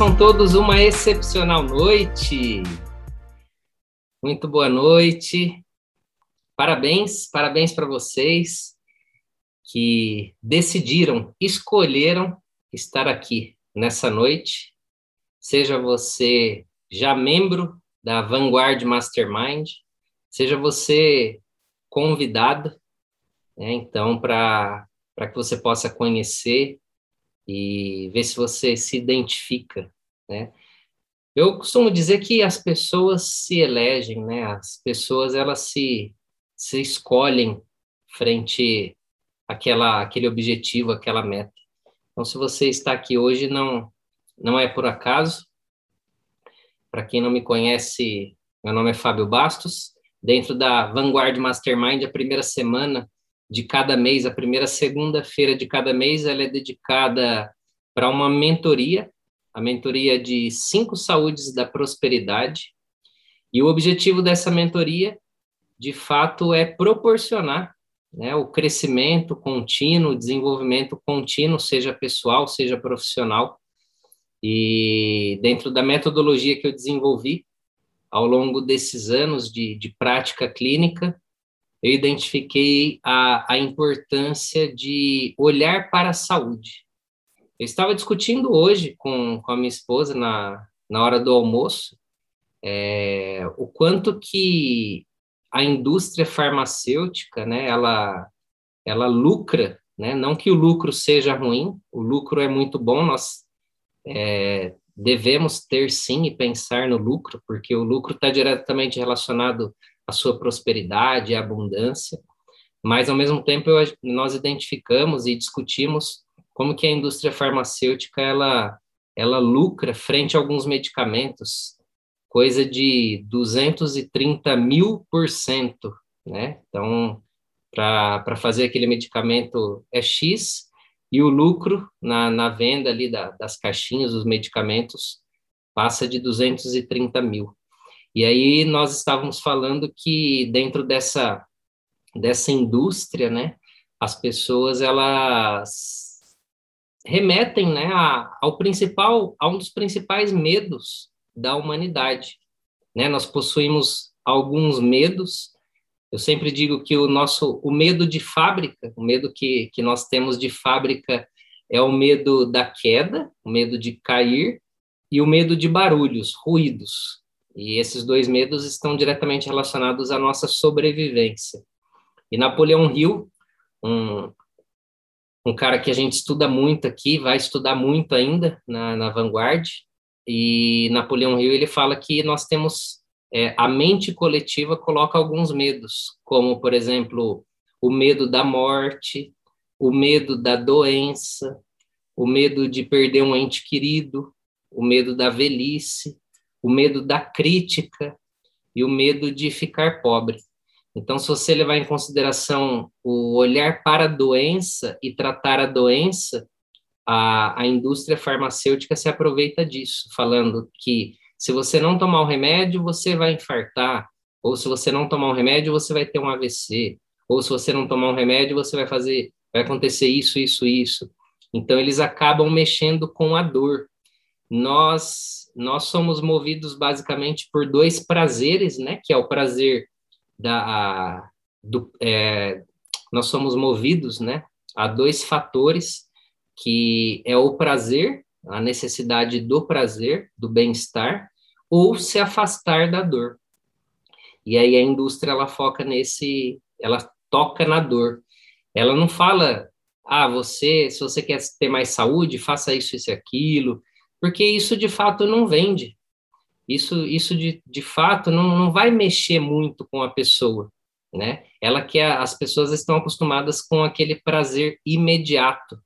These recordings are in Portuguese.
Façam todos uma excepcional noite. Muito boa noite. Parabéns, parabéns para vocês que decidiram, escolheram estar aqui nessa noite. Seja você já membro da Vanguard Mastermind, seja você convidado, né, então, para que você possa conhecer e ver se você se identifica, né? Eu costumo dizer que as pessoas se elegem, né? As pessoas elas se se escolhem frente àquela aquele objetivo, aquela meta. Então, se você está aqui hoje, não não é por acaso. Para quem não me conhece, meu nome é Fábio Bastos. Dentro da Vanguard Mastermind, a primeira semana de cada mês, a primeira segunda-feira de cada mês, ela é dedicada para uma mentoria, a mentoria de cinco saúdes da prosperidade. E o objetivo dessa mentoria, de fato, é proporcionar né, o crescimento contínuo, o desenvolvimento contínuo, seja pessoal, seja profissional. E dentro da metodologia que eu desenvolvi ao longo desses anos de, de prática clínica, eu identifiquei a, a importância de olhar para a saúde. Eu estava discutindo hoje com, com a minha esposa na, na hora do almoço é, o quanto que a indústria farmacêutica, né, ela, ela lucra, né, não que o lucro seja ruim, o lucro é muito bom, nós é, devemos ter sim e pensar no lucro, porque o lucro está diretamente relacionado a sua prosperidade, a abundância, mas ao mesmo tempo eu, nós identificamos e discutimos como que a indústria farmacêutica ela ela lucra frente a alguns medicamentos, coisa de 230 mil por cento, né? Então, para fazer aquele medicamento é X, e o lucro na, na venda ali da, das caixinhas, dos medicamentos, passa de 230 mil. E aí nós estávamos falando que dentro dessa, dessa indústria, né, as pessoas elas remetem, né, a, ao principal, a um dos principais medos da humanidade, né? Nós possuímos alguns medos. Eu sempre digo que o nosso o medo de fábrica, o medo que que nós temos de fábrica é o medo da queda, o medo de cair e o medo de barulhos, ruídos. E esses dois medos estão diretamente relacionados à nossa sobrevivência. E Napoleão Hill, um, um cara que a gente estuda muito aqui, vai estudar muito ainda na, na Vanguard, e Napoleão Hill ele fala que nós temos é, a mente coletiva coloca alguns medos, como por exemplo o medo da morte, o medo da doença, o medo de perder um ente querido, o medo da velhice, o medo da crítica e o medo de ficar pobre. Então, se você levar em consideração o olhar para a doença e tratar a doença, a, a indústria farmacêutica se aproveita disso, falando que se você não tomar o remédio, você vai infartar, ou se você não tomar o remédio, você vai ter um AVC, ou se você não tomar um remédio, você vai fazer, vai acontecer isso, isso, isso. Então, eles acabam mexendo com a dor. Nós nós somos movidos basicamente por dois prazeres, né? Que é o prazer da a, do, é, nós somos movidos, né? A dois fatores que é o prazer, a necessidade do prazer, do bem-estar, ou se afastar da dor. E aí a indústria ela foca nesse, ela toca na dor. Ela não fala, ah, você, se você quer ter mais saúde, faça isso, isso e aquilo porque isso de fato não vende. Isso, isso de, de fato não, não vai mexer muito com a pessoa, né? Ela que as pessoas estão acostumadas com aquele prazer imediato.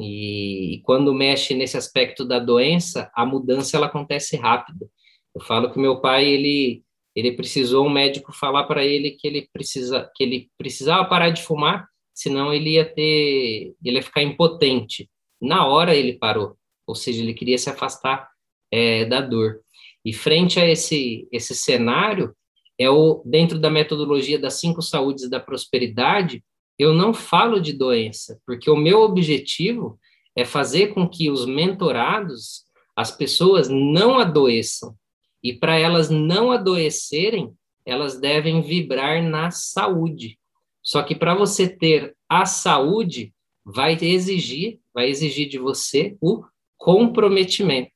E, e quando mexe nesse aspecto da doença, a mudança ela acontece rápido. Eu falo que meu pai ele ele precisou um médico falar para ele que ele precisa que ele precisava parar de fumar, senão ele ia ter ele ia ficar impotente. Na hora ele parou ou seja, ele queria se afastar é, da dor. E frente a esse, esse cenário, é o dentro da metodologia das cinco saúdes da prosperidade, eu não falo de doença, porque o meu objetivo é fazer com que os mentorados, as pessoas não adoeçam. E para elas não adoecerem, elas devem vibrar na saúde. Só que para você ter a saúde, vai exigir, vai exigir de você o comprometimento.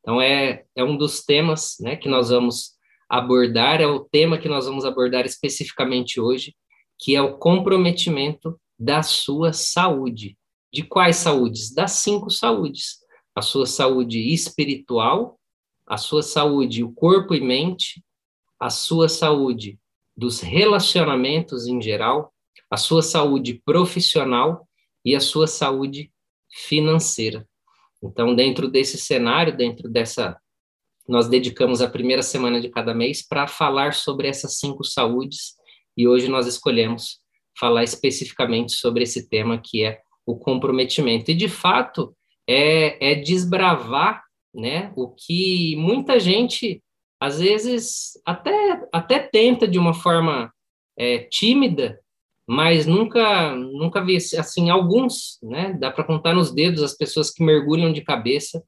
Então, é, é um dos temas né, que nós vamos abordar, é o tema que nós vamos abordar especificamente hoje, que é o comprometimento da sua saúde. De quais saúdes? Das cinco saúdes. A sua saúde espiritual, a sua saúde, o corpo e mente, a sua saúde dos relacionamentos em geral, a sua saúde profissional e a sua saúde financeira. Então, dentro desse cenário, dentro dessa. Nós dedicamos a primeira semana de cada mês para falar sobre essas cinco saúdes, e hoje nós escolhemos falar especificamente sobre esse tema que é o comprometimento. E, de fato, é, é desbravar né, o que muita gente, às vezes, até, até tenta de uma forma é, tímida, mas nunca nunca vi assim alguns, né? Dá para contar nos dedos as pessoas que mergulham de cabeça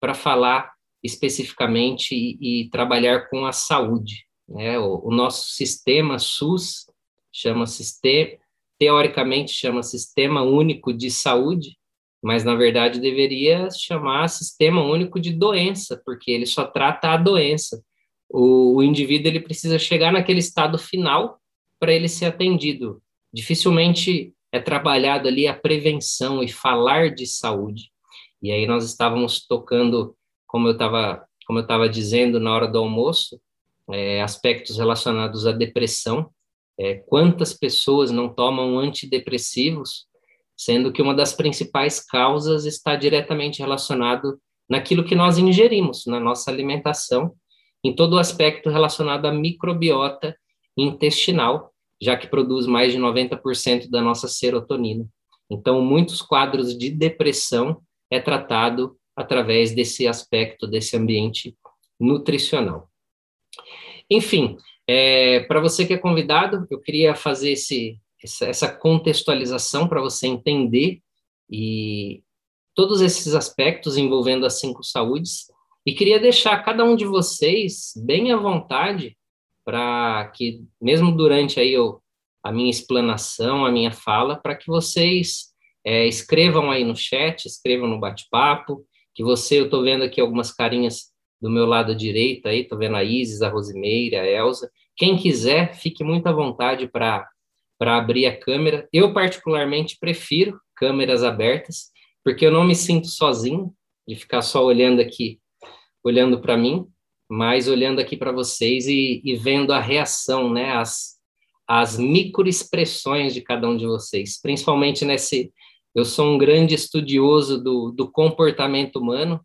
para falar especificamente e, e, trabalhar com a saúde, né? O, o nosso sistema SUS chama sistema teoricamente chama Sistema Único de Saúde, mas na verdade deveria chamar Sistema Único de Doença, porque ele só trata a doença. O, o indivíduo ele precisa chegar naquele estado final para ele ser atendido dificilmente é trabalhado ali a prevenção e falar de saúde. E aí nós estávamos tocando, como eu estava como eu estava dizendo na hora do almoço, é, aspectos relacionados à depressão. É, quantas pessoas não tomam antidepressivos, sendo que uma das principais causas está diretamente relacionado naquilo que nós ingerimos, na nossa alimentação, em todo o aspecto relacionado à microbiota intestinal, já que produz mais de 90% da nossa serotonina. Então, muitos quadros de depressão é tratado através desse aspecto, desse ambiente nutricional. Enfim, é, para você que é convidado, eu queria fazer esse, essa contextualização para você entender e todos esses aspectos envolvendo as cinco saúdes e queria deixar cada um de vocês bem à vontade para que, mesmo durante aí eu, a minha explanação, a minha fala, para que vocês é, escrevam aí no chat, escrevam no bate-papo, que você, eu estou vendo aqui algumas carinhas do meu lado direito aí, estou vendo a Isis, a Rosimeira, a Elza, quem quiser, fique muito à vontade para abrir a câmera. Eu, particularmente, prefiro câmeras abertas, porque eu não me sinto sozinho de ficar só olhando aqui, olhando para mim, mas olhando aqui para vocês e, e, vendo a reação, né, as, as microexpressões de cada um de vocês, principalmente nesse. Eu sou um grande estudioso do, do comportamento humano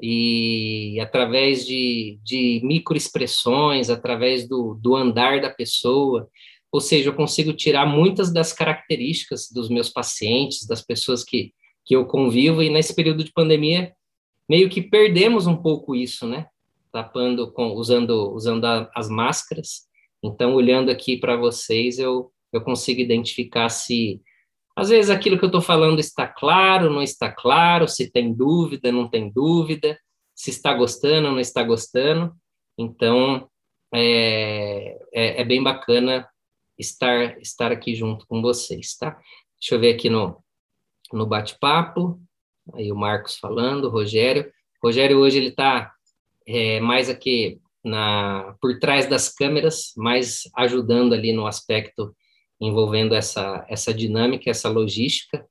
e através de, de microexpressões, através do, do andar da pessoa, ou seja, eu consigo tirar muitas das características dos meus pacientes, das pessoas que, que eu convivo, e nesse período de pandemia, meio que perdemos um pouco isso, né? Tapando com usando usando a, as máscaras. Então, olhando aqui para vocês, eu eu consigo identificar se às vezes aquilo que eu estou falando está claro, não está claro, se tem dúvida, não tem dúvida, se está gostando, não está gostando. Então, é, é, é, bem bacana estar, estar aqui junto com vocês, tá? Deixa eu ver aqui no, no bate-papo, aí o Marcos falando, o Rogério. O Rogério hoje ele está é, mais aqui na, por trás das câmeras, mais ajudando ali no aspecto envolvendo essa, essa dinâmica, essa logística.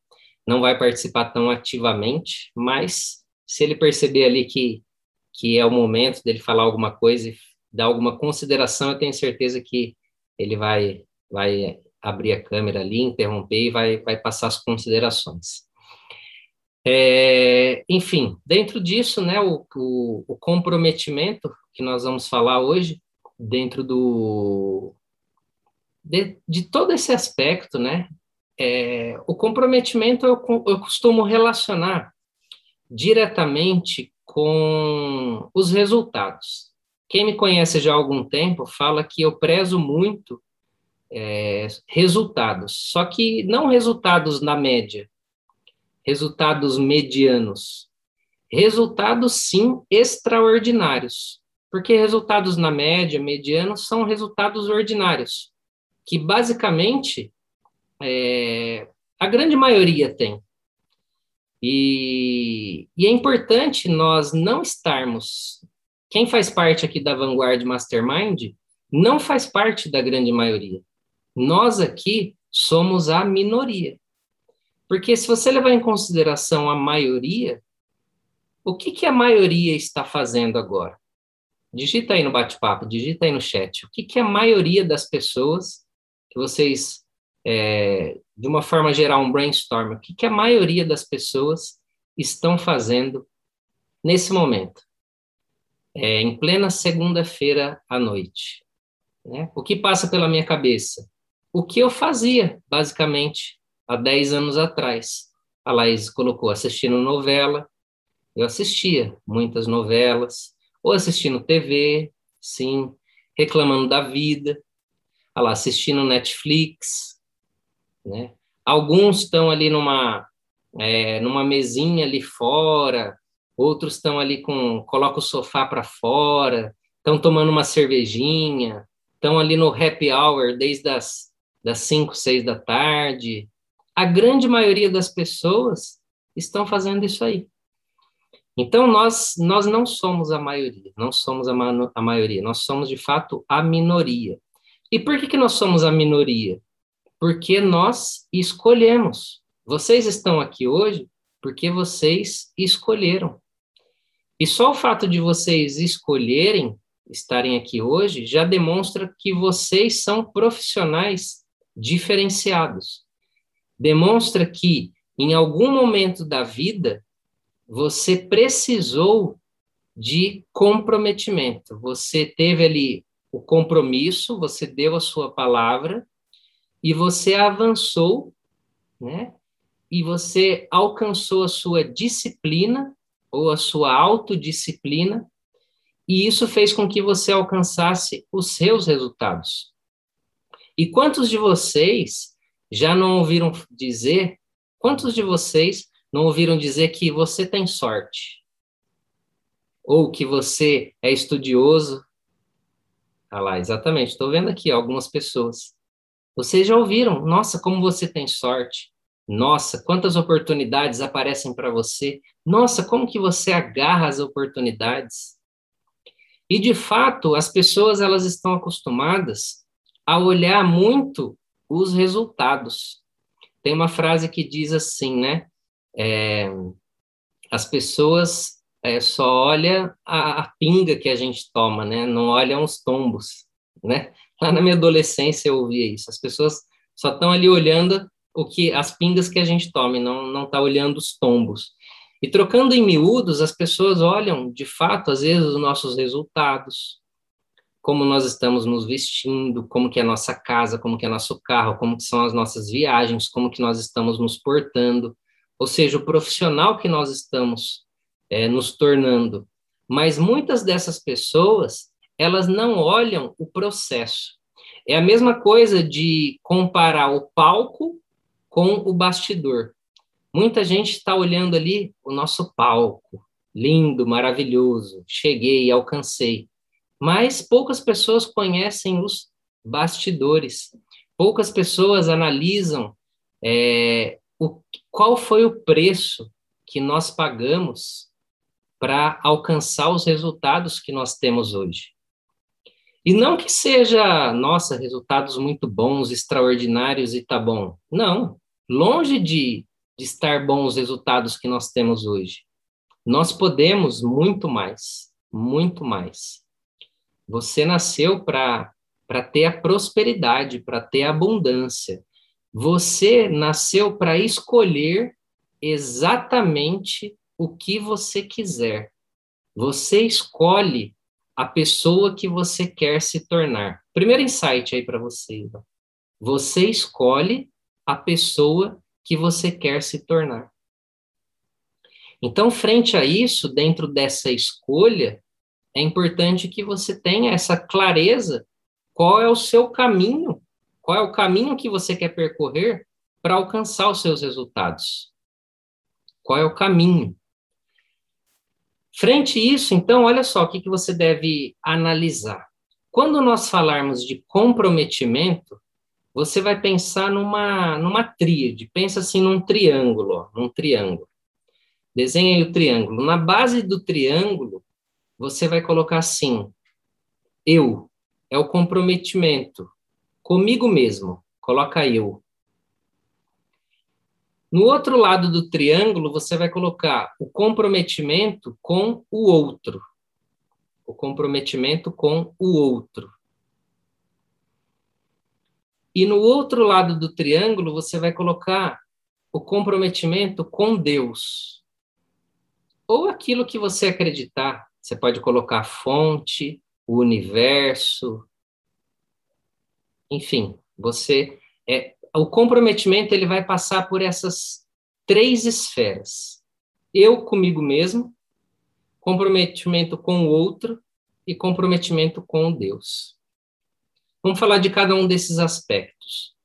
Não vai participar tão ativamente, mas se ele perceber ali que, que é o momento dele falar alguma coisa e dar alguma consideração, eu tenho certeza que ele vai, vai abrir a câmera ali, interromper e vai, vai passar as considerações. É, enfim, dentro disso, né, o, o, o, comprometimento que nós vamos falar hoje, dentro do de, de todo esse aspecto, né, é, o comprometimento eu, eu costumo relacionar diretamente com os resultados. Quem me conhece já há algum tempo fala que eu prezo muito é, resultados, só que não resultados na média, resultados medianos, resultados sim extraordinários, porque resultados na média, mediano, são resultados ordinários, que basicamente é, a grande maioria tem. E, e, é importante nós não estarmos. Quem faz parte aqui da Vanguard Mastermind não faz parte da grande maioria. Nós aqui somos a minoria. Porque se você levar em consideração a maioria, o que, que a maioria está fazendo agora? Digita aí no bate-papo, digita aí no chat. O que, que a maioria das pessoas que vocês, é, de uma forma geral, um brainstorm, o que, que a maioria das pessoas estão fazendo nesse momento? É, em plena segunda-feira à noite. Né? O que passa pela minha cabeça? O que eu fazia, basicamente, há 10 anos atrás. A Laís colocou assistindo novela, eu assistia muitas novelas, ou assistindo TV, sim, reclamando da vida, lá, assistindo Netflix, né? Alguns estão ali numa, é, numa mesinha ali fora, outros estão ali com, coloca o sofá para fora, estão tomando uma cervejinha, estão ali no happy hour desde as das 5, 6 da tarde. A grande maioria das pessoas estão fazendo isso aí. Então, nós, nós não somos a maioria, não somos a, a maioria, nós somos, de fato, a minoria. E por que, que nós somos a minoria? Porque nós escolhemos. Vocês estão aqui hoje porque vocês escolheram. E só o fato de vocês escolherem estarem aqui hoje já demonstra que vocês são profissionais diferenciados. Demonstra que, em algum momento da vida, você precisou de comprometimento. Você teve ali o compromisso, você deu a sua palavra e você avançou, né? E você alcançou a sua disciplina ou a sua autodisciplina, e isso fez com que você alcançasse os seus resultados. E quantos de vocês já não ouviram dizer, quantos de vocês não ouviram dizer que você tem sorte? Ou que você é estudioso? Ah lá, exatamente, estou vendo aqui algumas pessoas. Vocês já ouviram? Nossa, como você tem sorte. Nossa, quantas oportunidades aparecem para você. Nossa, como que você agarra as oportunidades. E de fato, as pessoas elas estão acostumadas a olhar muito os resultados. Tem uma frase que diz assim, né? É, as pessoas é, só olham a, a, pinga que a gente toma, né? Não olham os tombos, né? Lá na minha adolescência eu ouvia isso. As pessoas só estão ali olhando o que as pingas que a gente toma, não não tá olhando os tombos. E trocando em miúdos, as pessoas olham, de fato, às vezes os nossos resultados, como nós estamos nos vestindo, como que é a nossa casa, como que é nosso carro, como que são as nossas viagens, como que nós estamos nos portando ou seja, o profissional que nós estamos é, nos tornando. Mas muitas dessas pessoas, elas não olham o processo. É a mesma coisa de comparar o palco com o bastidor. Muita gente está olhando ali o nosso palco, lindo, maravilhoso, cheguei, alcancei. Mas poucas pessoas conhecem os bastidores. Poucas pessoas analisam é, o, qual foi o preço que nós pagamos para alcançar os resultados que nós temos hoje. E não que seja, nossa, resultados muito bons, extraordinários e tá bom. Não, longe de, de estar bons os resultados que nós temos hoje. Nós podemos muito mais, muito mais. Você nasceu para ter a prosperidade, para ter a abundância. Você nasceu para escolher exatamente o que você quiser. Você escolhe a pessoa que você quer se tornar. Primeiro insight aí para você. Você escolhe a pessoa que você quer se tornar. Então, frente a isso, dentro dessa escolha, é importante que você tenha essa clareza qual é o seu caminho qual é o caminho que você quer percorrer para alcançar os seus resultados? Qual é o caminho? Frente a isso, então, olha só o que, que você deve analisar. Quando nós falarmos de comprometimento, você vai pensar numa, numa tríade, pensa assim num triângulo, ó, num triângulo. Desenha aí o triângulo. Na base do triângulo, você vai colocar assim: eu é o comprometimento comigo mesmo. Coloca eu. No outro lado do triângulo, você vai colocar o comprometimento com o outro. O comprometimento com o outro. E no outro lado do triângulo, você vai colocar o comprometimento com Deus. Ou aquilo que você acreditar. Você pode colocar a fonte, o universo. Enfim, você é o comprometimento ele vai passar por essas três esferas. Eu comigo mesmo, comprometimento com o outro e comprometimento com Deus. Vamos falar de cada um desses aspectos.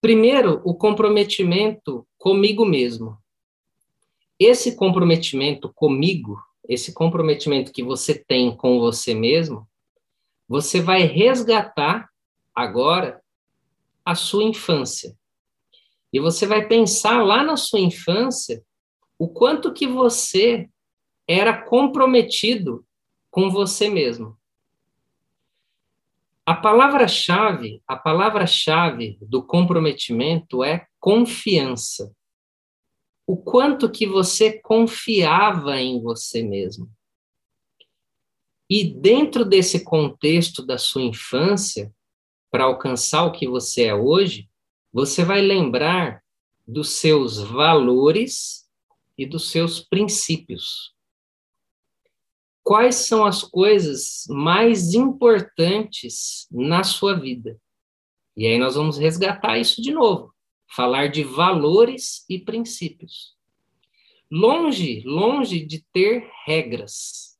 Primeiro, o comprometimento comigo mesmo. Esse comprometimento comigo, esse comprometimento que você tem com você mesmo, você vai resgatar agora a sua infância. E você vai pensar lá na sua infância o quanto que você era comprometido com você mesmo. A palavra-chave, a palavra-chave do comprometimento é confiança. O quanto que você confiava em você mesmo. E dentro desse contexto da sua infância, para alcançar o que você é hoje, você vai lembrar dos seus valores e dos seus princípios quais são as coisas mais importantes na sua vida. E aí nós vamos resgatar isso de novo, falar de valores e princípios. Longe, longe de ter regras.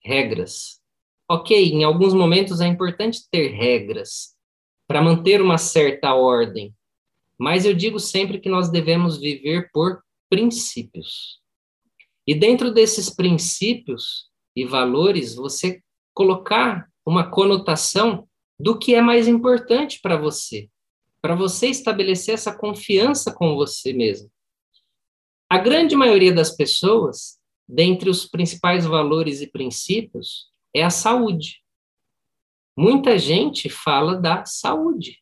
Regras. Ok, em alguns momentos é importante ter regras para manter uma certa ordem, mas eu digo sempre que nós devemos viver por princípios. E dentro desses princípios, e valores, você colocar uma conotação do que é mais importante para você, para você estabelecer essa confiança com você mesmo. A grande maioria das pessoas, dentre os principais valores e princípios, é a saúde. Muita gente fala da saúde.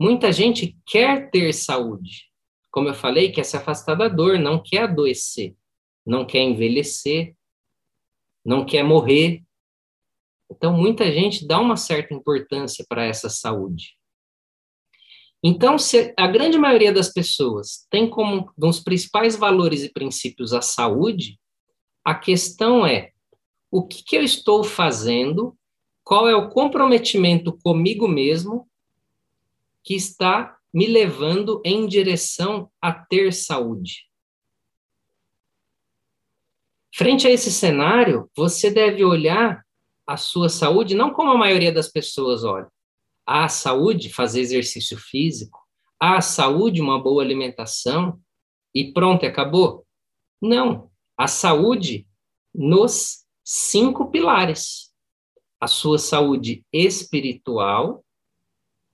Muita gente quer ter saúde. Como eu falei, quer se afastar da dor, não quer adoecer, não quer envelhecer, não quer morrer. Então, muita gente dá uma certa importância para essa saúde. Então, se a grande maioria das pessoas tem como um dos principais valores e princípios a saúde, a questão é: o que, que eu estou fazendo? Qual é o comprometimento comigo mesmo que está me levando em direção a ter saúde? Frente a esse cenário, você deve olhar a sua saúde não como a maioria das pessoas olha. A saúde, fazer exercício físico. A saúde, uma boa alimentação. E pronto, acabou. Não. A saúde nos cinco pilares. A sua saúde espiritual,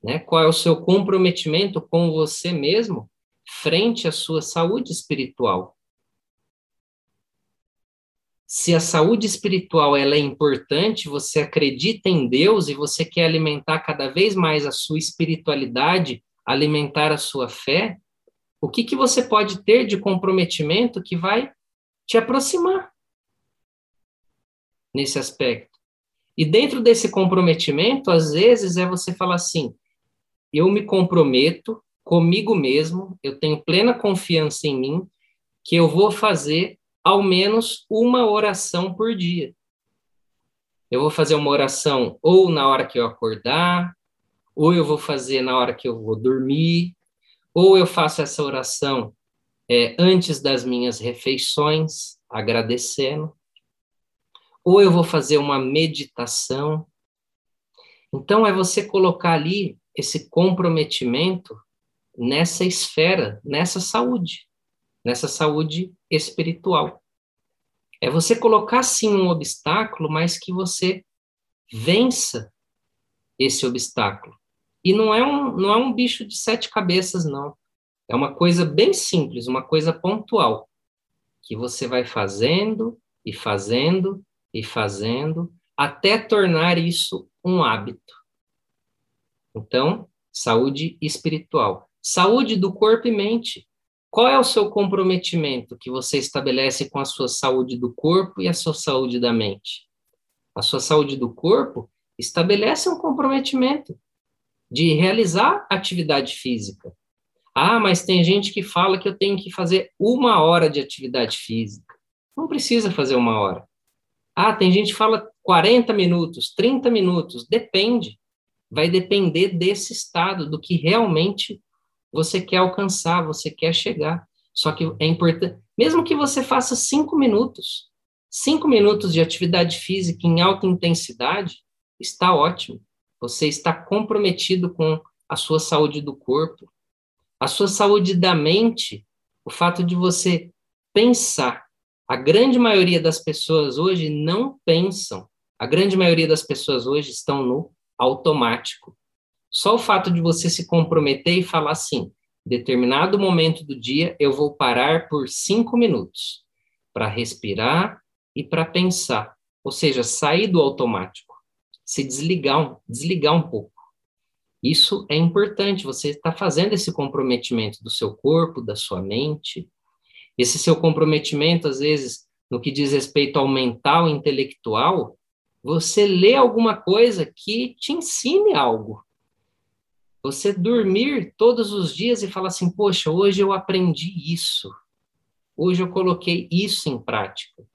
né? Qual é o seu comprometimento com você mesmo frente à sua saúde espiritual? Se a saúde espiritual ela é importante, você acredita em Deus e você quer alimentar cada vez mais a sua espiritualidade, alimentar a sua fé, o que, que você pode ter de comprometimento que vai te aproximar nesse aspecto? E dentro desse comprometimento, às vezes é você falar assim: eu me comprometo comigo mesmo, eu tenho plena confiança em mim, que eu vou fazer ao menos uma oração por dia. Eu vou fazer uma oração ou na hora que eu acordar, ou eu vou fazer na hora que eu vou dormir, ou eu faço essa oração é, antes das minhas refeições, agradecendo, ou eu vou fazer uma meditação. Então, é você colocar ali esse comprometimento nessa esfera, nessa saúde nessa saúde espiritual. É você colocar sim um obstáculo, mas que você vença esse obstáculo. E não é um, não é um bicho de sete cabeças, não. É uma coisa bem simples, uma coisa pontual, que você vai fazendo e fazendo e fazendo até tornar isso um hábito. Então, saúde espiritual. Saúde do corpo e mente. Qual é o seu comprometimento que você estabelece com a sua saúde do corpo e a sua saúde da mente? A sua saúde do corpo estabelece um comprometimento de realizar atividade física. Ah, mas tem gente que fala que eu tenho que fazer uma hora de atividade física. Não precisa fazer uma hora. Ah, tem gente que fala 40 minutos, 30 minutos. Depende. Vai depender desse estado, do que realmente você quer alcançar, você quer chegar. Só que é importante, mesmo que você faça cinco minutos, cinco minutos de atividade física em alta intensidade, está ótimo. Você está comprometido com a sua saúde do corpo, a sua saúde da mente, o fato de você pensar. A grande maioria das pessoas hoje não pensam. A grande maioria das pessoas hoje estão no automático. Só o fato de você se comprometer e falar assim, determinado momento do dia eu vou parar por cinco minutos para respirar e para pensar, ou seja, sair do automático se desligar um, desligar um pouco. Isso é importante, você está fazendo esse comprometimento do seu corpo, da sua mente. Esse seu comprometimento, às vezes, no que diz respeito ao mental intelectual, você lê alguma coisa que te ensine algo. Você dormir todos os dias e falar assim: Poxa, hoje eu aprendi isso. Hoje eu coloquei isso em prática.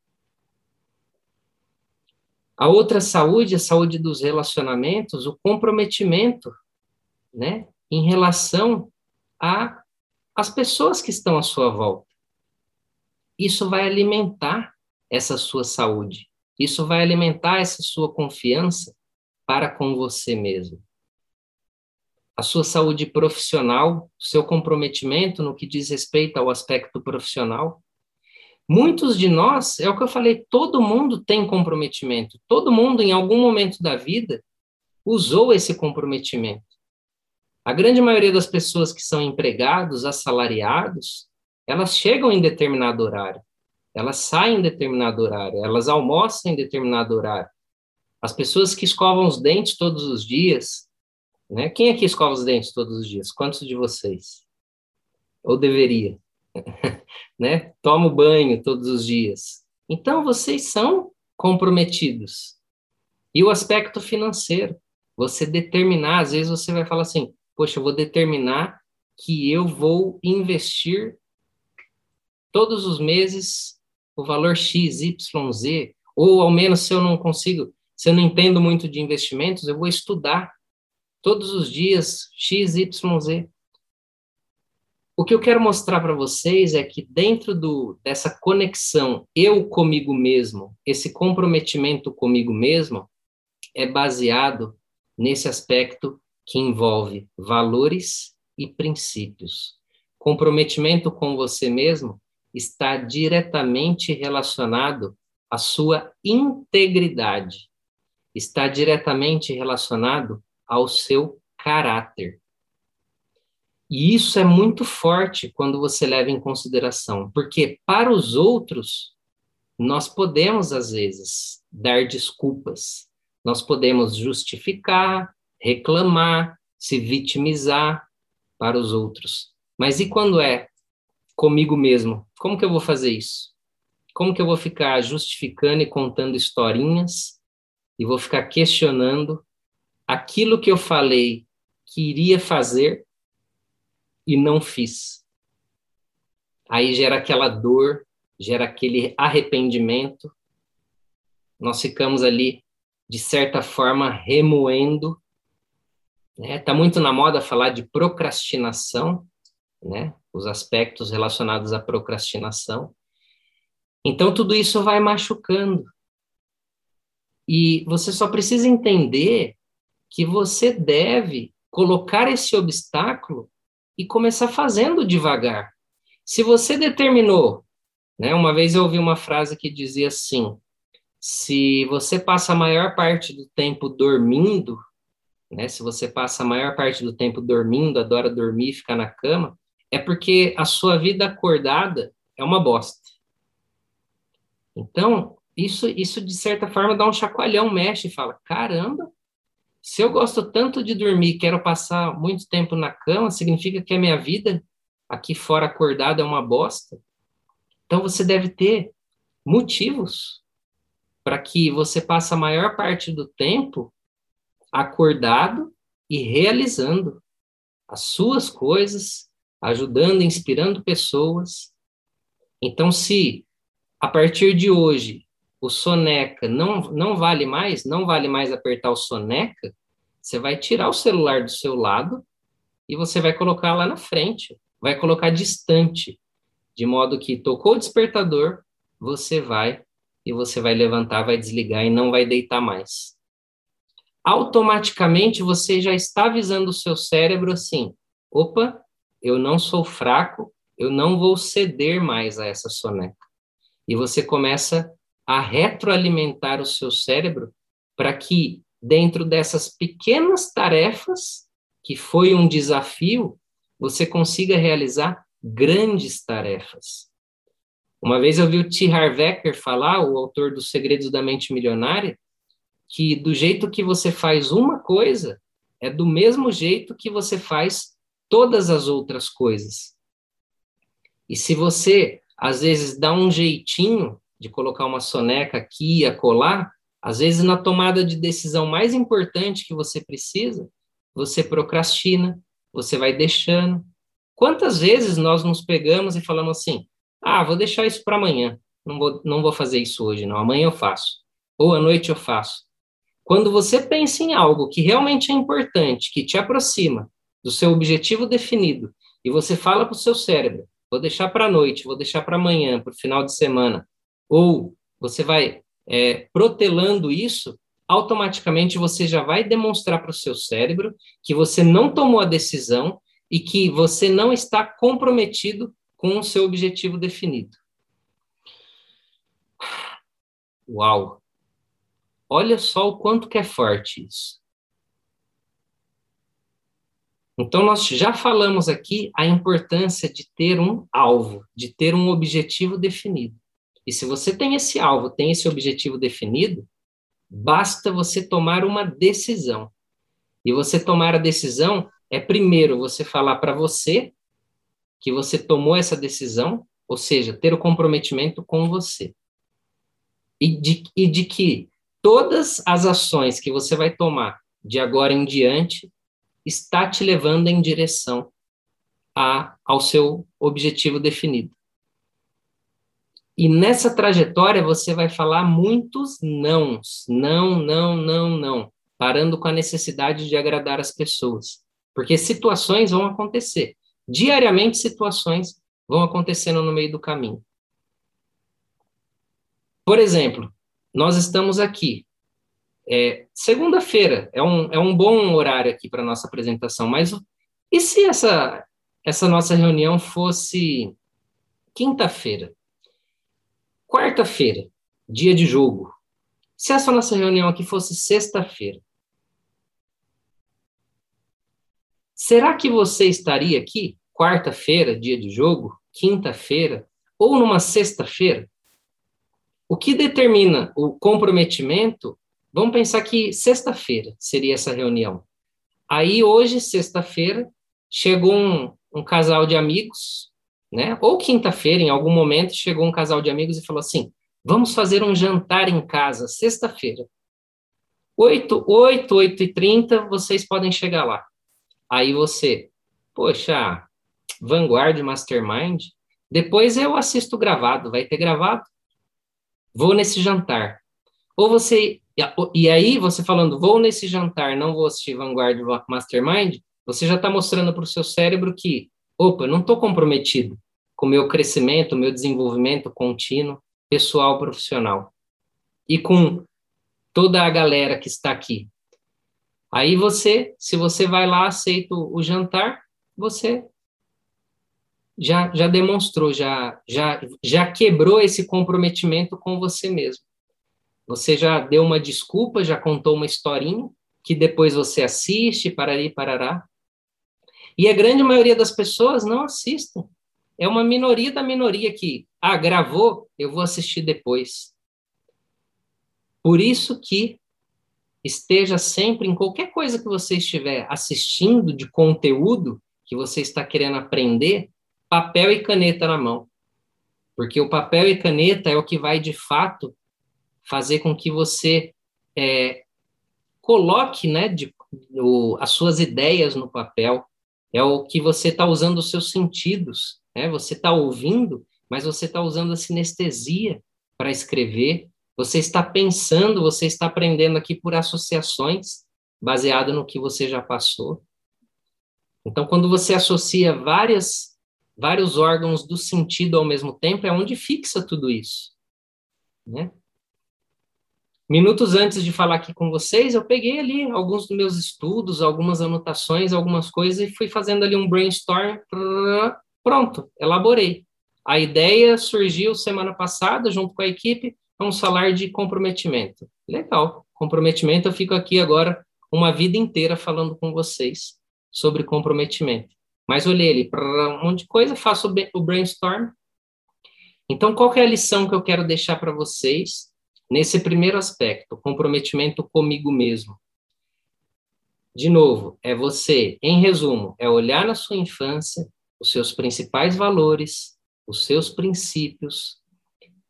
A outra saúde, a saúde dos relacionamentos, o comprometimento, né, em relação a as pessoas que estão à sua volta. Isso vai alimentar essa sua saúde. Isso vai alimentar essa sua confiança para com você mesmo. A sua saúde profissional, o seu comprometimento no que diz respeito ao aspecto profissional, Muitos de nós, é o que eu falei, todo mundo tem comprometimento. Todo mundo, em algum momento da vida, usou esse comprometimento. A grande maioria das pessoas que são empregados, assalariados, elas chegam em determinado horário, elas saem em determinado horário, elas almoçam em determinado horário. As pessoas que escovam os dentes todos os dias, né? Quem aqui escova os dentes todos os dias? Quantos de vocês? Ou deveria? né? Toma banho todos os dias. Então, vocês são comprometidos. E o aspecto financeiro, você determinar, às vezes você vai falar assim, poxa, eu vou determinar que eu vou investir todos os meses o valor X, Y, Z, ou ao menos se eu não consigo, se eu não entendo muito de investimentos, eu vou estudar todos os dias X, Y, Z. O que eu quero mostrar para vocês é que dentro do, dessa conexão eu comigo mesmo, esse comprometimento comigo mesmo, é baseado nesse aspecto que envolve valores e princípios. Comprometimento com você mesmo está diretamente relacionado à sua integridade, está diretamente relacionado ao seu caráter. E isso é muito forte quando você leva em consideração, porque para os outros, nós podemos, às vezes, dar desculpas, nós podemos justificar, reclamar, se vitimizar para os outros. Mas e quando é comigo mesmo? Como que eu vou fazer isso? Como que eu vou ficar justificando e contando historinhas e vou ficar questionando aquilo que eu falei que iria fazer e não fiz. Aí gera aquela dor, gera aquele arrependimento. Nós ficamos ali, de certa forma, remoendo. Está né? Tá muito na moda falar de procrastinação, né? os aspectos relacionados à procrastinação. Então, tudo isso vai machucando. E você só precisa entender que você deve colocar esse obstáculo e começar fazendo devagar. Se você determinou Né? Uma vez eu ouvi uma frase que dizia assim: se você passa a maior parte do tempo dormindo, né? Se você passa a maior parte do tempo dormindo, adora dormir, ficar na cama, é porque a sua vida acordada é uma bosta. Então, isso, isso de certa forma dá um chacoalhão, mexe e fala: caramba, se eu gosto tanto de dormir, quero passar muito tempo na cama, significa que a minha vida aqui fora acordada é uma bosta? Então você deve ter motivos para que você passe a maior parte do tempo acordado e realizando as suas coisas, ajudando, inspirando pessoas. Então, se a partir de hoje o soneca não, não vale mais, não vale mais apertar o soneca, você vai tirar o celular do seu lado e você vai colocar lá na frente, vai colocar distante, de modo que tocou o despertador, você vai e você vai levantar, vai desligar e não vai deitar mais. Automaticamente você já está avisando o seu cérebro assim: opa, eu não sou fraco, eu não vou ceder mais a essa soneca. E você começa a retroalimentar o seu cérebro para que, dentro dessas pequenas tarefas, que foi um desafio, você consiga realizar grandes tarefas. Uma vez eu vi o T. Harv Eker falar, o autor dos Segredos da Mente Milionária, que do jeito que você faz uma coisa, é do mesmo jeito que você faz todas as outras coisas. E se você, às vezes, dá um jeitinho de colocar uma soneca aqui e acolá, às vezes na tomada de decisão mais importante que você precisa, você procrastina, você vai deixando. Quantas vezes nós nos pegamos e falamos assim: ah, vou deixar isso para amanhã, não vou, não vou fazer isso hoje, não, amanhã eu faço, ou à noite eu faço. Quando você pensa em algo que realmente é importante, que te aproxima do seu objetivo definido, e você fala para o seu cérebro: vou deixar para a noite, vou deixar para amanhã, para o final de semana, ou você vai é, protelando isso, automaticamente você já vai demonstrar para o seu cérebro que você não tomou a decisão e que você não está comprometido com o seu objetivo definido. Uau! Olha só o quanto que é forte isso. Então, nós já falamos aqui a importância de ter um alvo, de ter um objetivo definido. E se você tem esse alvo, tem esse objetivo definido, basta você tomar uma decisão. E você tomar a decisão é primeiro você falar para você que você tomou essa decisão, ou seja, ter o comprometimento com você. E de, e de que todas as ações que você vai tomar de agora em diante está te levando em direção a, ao seu objetivo definido. E nessa trajetória você vai falar muitos nãos, não, não, não, não, parando com a necessidade de agradar as pessoas. Porque situações vão acontecer. Diariamente situações vão acontecendo no meio do caminho. Por exemplo, nós estamos aqui. É, Segunda-feira é um, é um bom horário aqui para nossa apresentação, mas e se essa, essa nossa reunião fosse quinta-feira? Quarta-feira, dia de jogo. Se essa nossa reunião aqui fosse sexta-feira, será que você estaria aqui quarta-feira, dia de jogo, quinta-feira ou numa sexta-feira? O que determina o comprometimento? Vamos pensar que sexta-feira seria essa reunião. Aí hoje, sexta-feira, chegou um, um casal de amigos né? Ou quinta-feira, em algum momento, chegou um casal de amigos e falou assim: vamos fazer um jantar em casa, sexta-feira. 8, 8, 8 e 30, vocês podem chegar lá. Aí você, poxa, Vanguard Mastermind, depois eu assisto gravado, vai ter gravado? Vou nesse jantar. Ou você, e aí você falando, vou nesse jantar, não vou assistir Vanguard Mastermind, você já está mostrando para o seu cérebro que opa, eu não estou comprometido com o meu crescimento, meu desenvolvimento contínuo, pessoal, profissional. E com toda a galera que está aqui. Aí você, se você vai lá, aceita o jantar, você já, já demonstrou, já, já, já quebrou esse comprometimento com você mesmo. Você já deu uma desculpa, já contou uma historinha, que depois você assiste, parari, parará. E a grande maioria das pessoas não assistem. É uma minoria da minoria que, ah, gravou, eu vou assistir depois. Por isso que esteja sempre em qualquer coisa que você estiver assistindo de conteúdo que você está querendo aprender, papel e caneta na mão. Porque o papel e caneta é o que vai, de fato, fazer com que você é, coloque né, de, o, as suas ideias no papel. É o que você está usando os seus sentidos. Né? Você está ouvindo, mas você está usando a sinestesia para escrever. Você está pensando, você está aprendendo aqui por associações, baseado no que você já passou. Então, quando você associa várias vários órgãos do sentido ao mesmo tempo, é onde fixa tudo isso. Né? Minutos antes de falar aqui com vocês, eu peguei ali alguns dos meus estudos, algumas anotações, algumas coisas e fui fazendo ali um brainstorm. Pronto, elaborei. A ideia surgiu semana passada, junto com a equipe, vamos falar de comprometimento. Legal, comprometimento, eu fico aqui agora uma vida inteira falando com vocês sobre comprometimento. Mas olhei ali um monte de coisa, faço o brainstorm. Então, qual é a lição que eu quero deixar para vocês nesse primeiro aspecto, comprometimento comigo mesmo? De novo, é você, em resumo, é olhar na sua infância os seus principais valores, os seus princípios,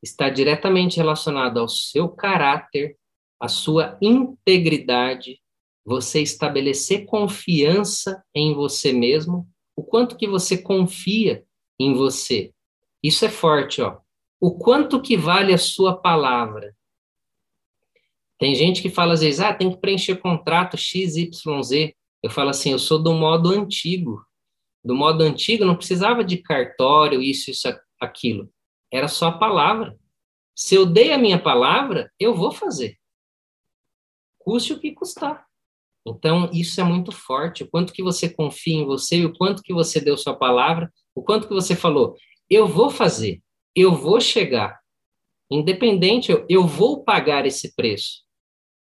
está diretamente relacionado ao seu caráter, à sua integridade, você estabelecer confiança em você mesmo o quanto que você confia em você. Isso é forte, ó. O quanto que vale a sua palavra. Tem gente que fala às vezes, ah, tem que preencher contrato XYZ. Eu falo assim, eu sou do modo antigo. Do modo antigo não precisava de cartório, isso, isso, aquilo. Era só a palavra. Se eu dei a minha palavra, eu vou fazer. Custe o que custar. Então, isso é muito forte. O quanto que você confia em você, o quanto que você deu sua palavra, o quanto que você falou, eu vou fazer, eu vou chegar. Independente, eu, eu vou pagar esse preço.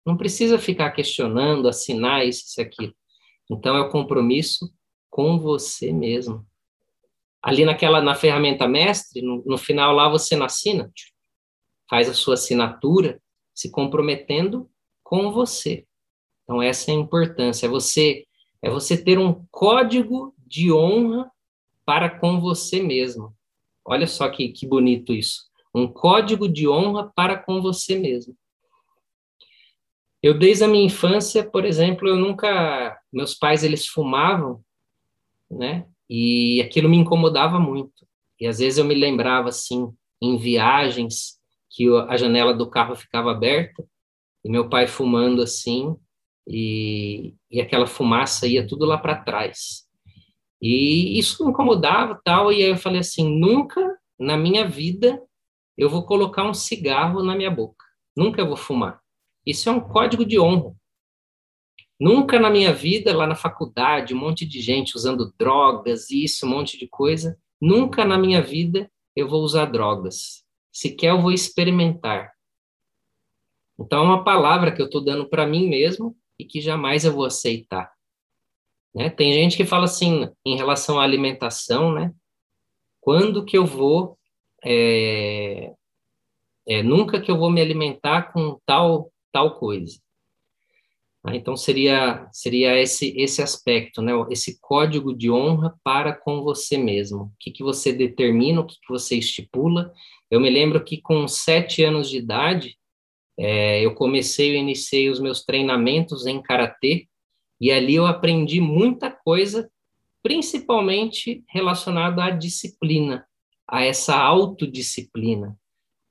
Não precisa ficar questionando, assinar isso, isso, aquilo. Então, é o compromisso com você mesmo. Ali naquela, na ferramenta mestre, no, no final lá você não assina, faz a sua assinatura, se comprometendo com você. Então essa é a importância, é você é você ter um código de honra para com você mesmo. Olha só que, que bonito isso. Um código de honra para com você mesmo. Eu desde a minha infância, por exemplo, eu nunca meus pais eles fumavam, né? E aquilo me incomodava muito. E às vezes eu me lembrava assim em viagens que a janela do carro ficava aberta e meu pai fumando assim, e, e aquela fumaça ia tudo lá para trás. E isso me incomodava tal, e aí eu falei assim, nunca na minha vida eu vou colocar um cigarro na minha boca, nunca vou fumar. Isso é um código de honra. Nunca na minha vida, lá na faculdade, um monte de gente usando drogas, isso, um monte de coisa. Nunca na minha vida eu vou usar drogas. Sequer eu vou experimentar. Então, é uma palavra que eu estou dando para mim mesmo e que jamais eu vou aceitar. Né? Tem gente que fala assim, em relação à alimentação, né? Quando que eu vou... É, é, nunca que eu vou me alimentar com tal, tal coisa. Ah, então, seria, seria esse, esse aspecto, né? esse código de honra para com você mesmo. O que, que você determina, o que, que você estipula. Eu me lembro que com sete anos de idade, é, eu comecei, eu iniciei os meus treinamentos em karatê e ali eu aprendi muita coisa, principalmente relacionada à disciplina, a essa autodisciplina,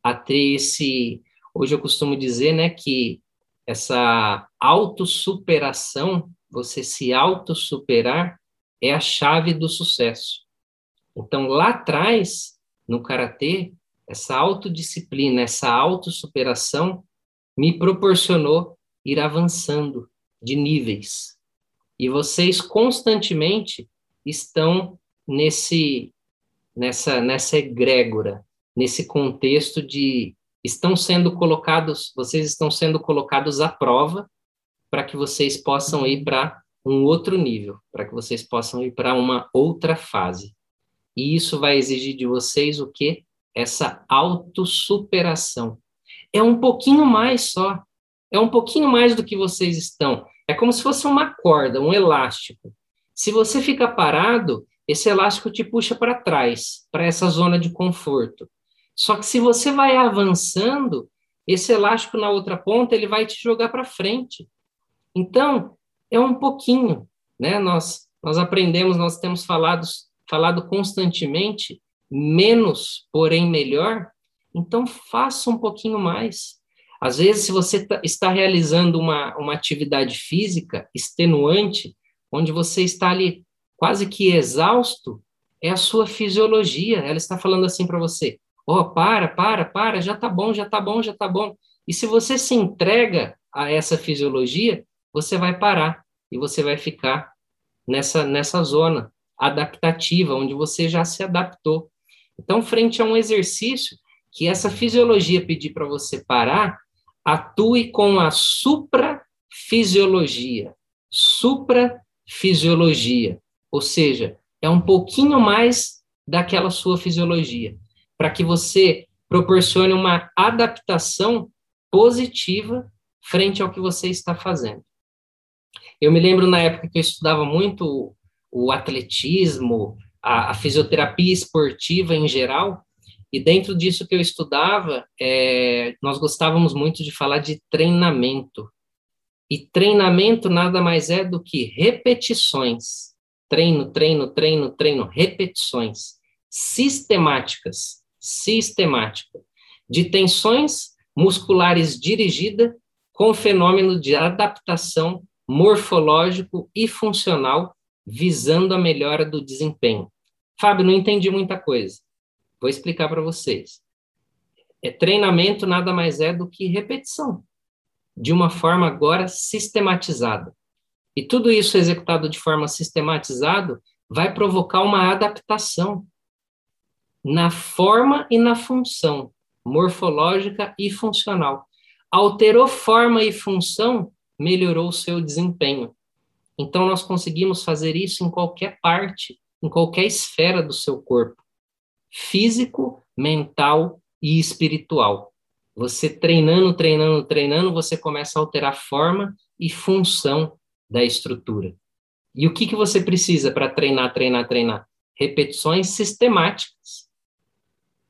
a ter esse, hoje eu costumo dizer, né, que essa autossuperação, você se autossuperar é a chave do sucesso. Então lá atrás, no karatê, essa autodisciplina, essa autossuperação me proporcionou ir avançando de níveis. E vocês constantemente estão nesse nessa, nessa egrégora, nesse contexto de estão sendo colocados, vocês estão sendo colocados à prova para que vocês possam ir para um outro nível, para que vocês possam ir para uma outra fase. E isso vai exigir de vocês o quê? Essa autossuperação. É um pouquinho mais só. É um pouquinho mais do que vocês estão. É como se fosse uma corda, um elástico. Se você fica parado, esse elástico te puxa para trás, para essa zona de conforto. Só que se você vai avançando, esse elástico na outra ponta, ele vai te jogar para frente. Então, é um pouquinho, né? Nós nós aprendemos, nós temos falado falado constantemente menos, porém melhor. Então, faça um pouquinho mais. Às vezes, se você tá, está realizando uma, uma atividade física extenuante, onde você está ali quase que exausto, é a sua fisiologia. Ela está falando assim para você: oh, para, para, para, já tá bom, já tá bom, já tá bom. E se você se entrega a essa fisiologia, você vai parar e você vai ficar nessa, nessa zona adaptativa, onde você já se adaptou. Então, frente a um exercício que essa fisiologia pedir para você parar, atue com a suprafisiologia. Suprafisiologia. Ou seja, é um pouquinho mais daquela sua fisiologia, para que você proporcione uma adaptação positiva frente ao que você está fazendo. Eu me lembro na época que eu estudava muito o atletismo, a, a fisioterapia esportiva em geral, e dentro disso que eu estudava, é, nós gostávamos muito de falar de treinamento. E treinamento nada mais é do que repetições. Treino, treino, treino, treino, repetições sistemáticas, sistemática, de tensões musculares dirigida com fenômeno de adaptação morfológico e funcional visando a melhora do desempenho. Fábio, não entendi muita coisa. Vou explicar para vocês. É, treinamento nada mais é do que repetição, de uma forma agora sistematizada. E tudo isso executado de forma sistematizada vai provocar uma adaptação na forma e na função morfológica e funcional. Alterou forma e função, melhorou o seu desempenho. Então, nós conseguimos fazer isso em qualquer parte, em qualquer esfera do seu corpo, físico, mental e espiritual. Você treinando, treinando, treinando, você começa a alterar forma e função da estrutura. E o que, que você precisa para treinar, treinar, treinar? Repetições sistemáticas,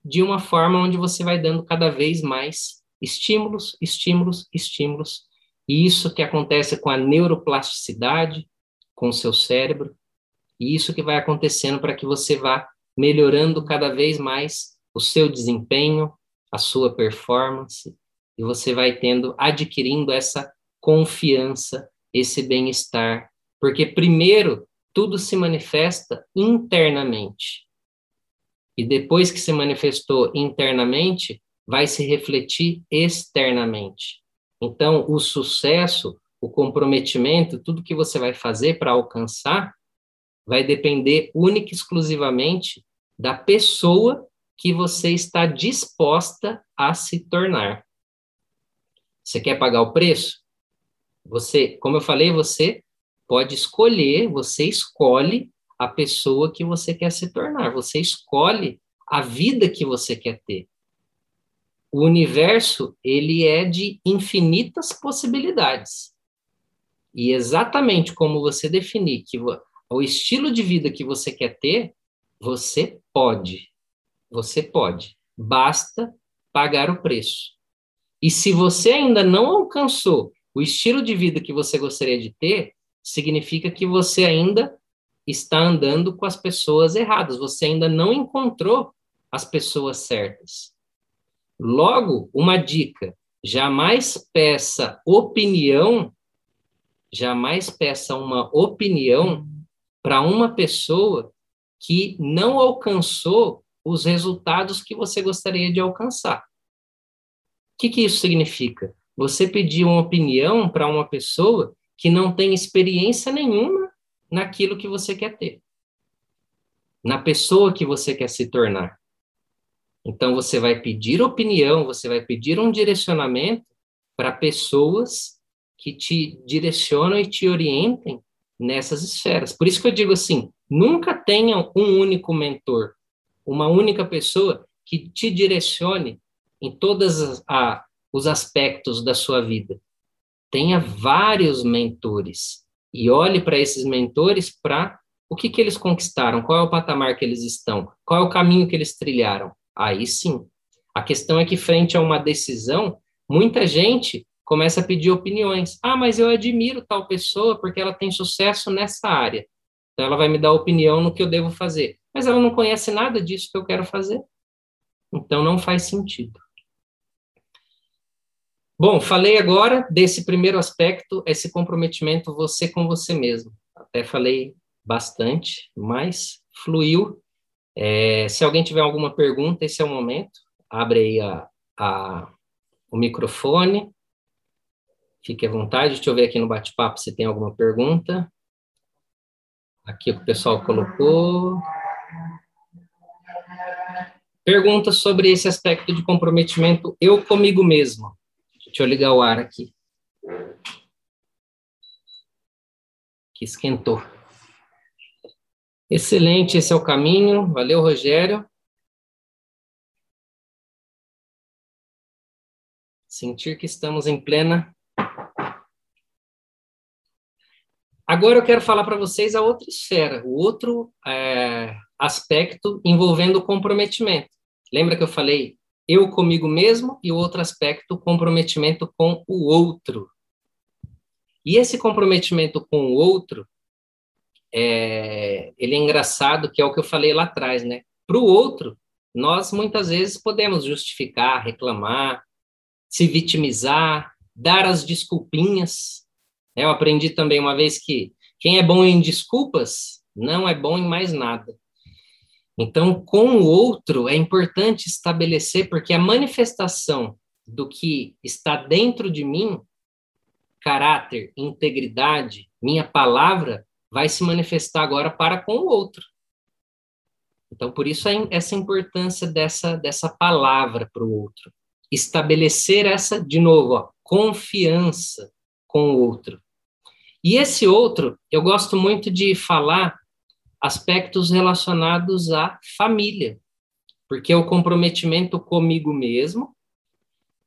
de uma forma onde você vai dando cada vez mais estímulos, estímulos, estímulos, e isso que acontece com a neuroplasticidade, com o seu cérebro, e isso que vai acontecendo para que você vá melhorando cada vez mais o seu desempenho, a sua performance, e você vai tendo, adquirindo essa confiança, esse bem-estar, porque primeiro tudo se manifesta internamente. E depois que se manifestou internamente, vai se refletir externamente. Então, o sucesso, o comprometimento, tudo que você vai fazer para alcançar, vai depender única e exclusivamente da pessoa que você está disposta a se tornar. Você quer pagar o preço? Você, como eu falei, você pode escolher, você escolhe a pessoa que você quer se tornar, você escolhe a vida que você quer ter o universo ele é de infinitas possibilidades. E exatamente como você definir que o estilo de vida que você quer ter, você pode. Você pode. Basta pagar o preço. E se você ainda não alcançou o estilo de vida que você gostaria de ter, significa que você ainda está andando com as pessoas erradas, você ainda não encontrou as pessoas certas. Logo, uma dica: jamais peça opinião, jamais peça uma opinião para uma pessoa que não alcançou os resultados que você gostaria de alcançar. O que, que isso significa? Você pedir uma opinião para uma pessoa que não tem experiência nenhuma naquilo que você quer ter. na pessoa que você quer se tornar. Então, você vai pedir opinião, você vai pedir um direcionamento para pessoas que te direcionam e te orientem nessas esferas. Por isso que eu digo assim: nunca tenha um único mentor, uma única pessoa que te direcione em todos os aspectos da sua vida. Tenha vários mentores e olhe para esses mentores para o que, que eles conquistaram, qual é o patamar que eles estão, qual é o caminho que eles trilharam. Aí sim. A questão é que, frente a uma decisão, muita gente começa a pedir opiniões. Ah, mas eu admiro tal pessoa porque ela tem sucesso nessa área. Então, ela vai me dar opinião no que eu devo fazer. Mas ela não conhece nada disso que eu quero fazer. Então, não faz sentido. Bom, falei agora desse primeiro aspecto, esse comprometimento você com você mesmo. Até falei bastante, mas fluiu. É, se alguém tiver alguma pergunta, esse é o momento. Abre aí a, a, o microfone. Fique à vontade. Deixa eu ver aqui no bate-papo se tem alguma pergunta. Aqui o pessoal colocou. Pergunta sobre esse aspecto de comprometimento eu comigo mesmo. Deixa eu ligar o ar aqui. Que esquentou. Excelente, esse é o caminho. Valeu, Rogério. Sentir que estamos em plena Agora eu quero falar para vocês a outra esfera, o outro é, aspecto envolvendo o comprometimento. Lembra que eu falei eu comigo mesmo e o outro aspecto, comprometimento com o outro. E esse comprometimento com o outro, é, ele é engraçado, que é o que eu falei lá atrás, né? Para o outro, nós muitas vezes podemos justificar, reclamar, se vitimizar, dar as desculpinhas, eu aprendi também uma vez que quem é bom em desculpas não é bom em mais nada. Então, com o outro é importante estabelecer, porque a manifestação do que está dentro de mim, caráter, integridade, minha palavra, vai se manifestar agora para com o outro. Então, por isso essa importância dessa, dessa palavra para o outro. Estabelecer essa, de novo, ó, confiança com o outro. E esse outro, eu gosto muito de falar aspectos relacionados à família, porque é o comprometimento comigo mesmo,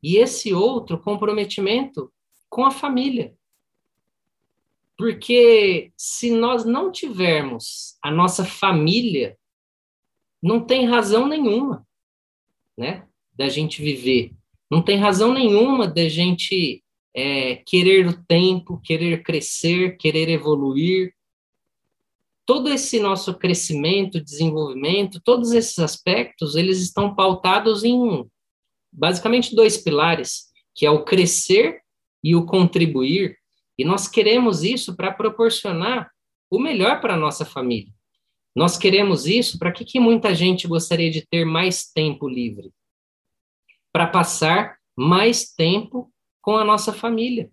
e esse outro comprometimento com a família. Porque se nós não tivermos a nossa família, não tem razão nenhuma, né, da gente viver. Não tem razão nenhuma da gente é, querer o tempo, querer crescer, querer evoluir. Todo esse nosso crescimento, desenvolvimento, todos esses aspectos, eles estão pautados em basicamente dois pilares, que é o crescer e o contribuir. E nós queremos isso para proporcionar o melhor para a nossa família. Nós queremos isso para que, que muita gente gostaria de ter mais tempo livre? Para passar mais tempo com a nossa família.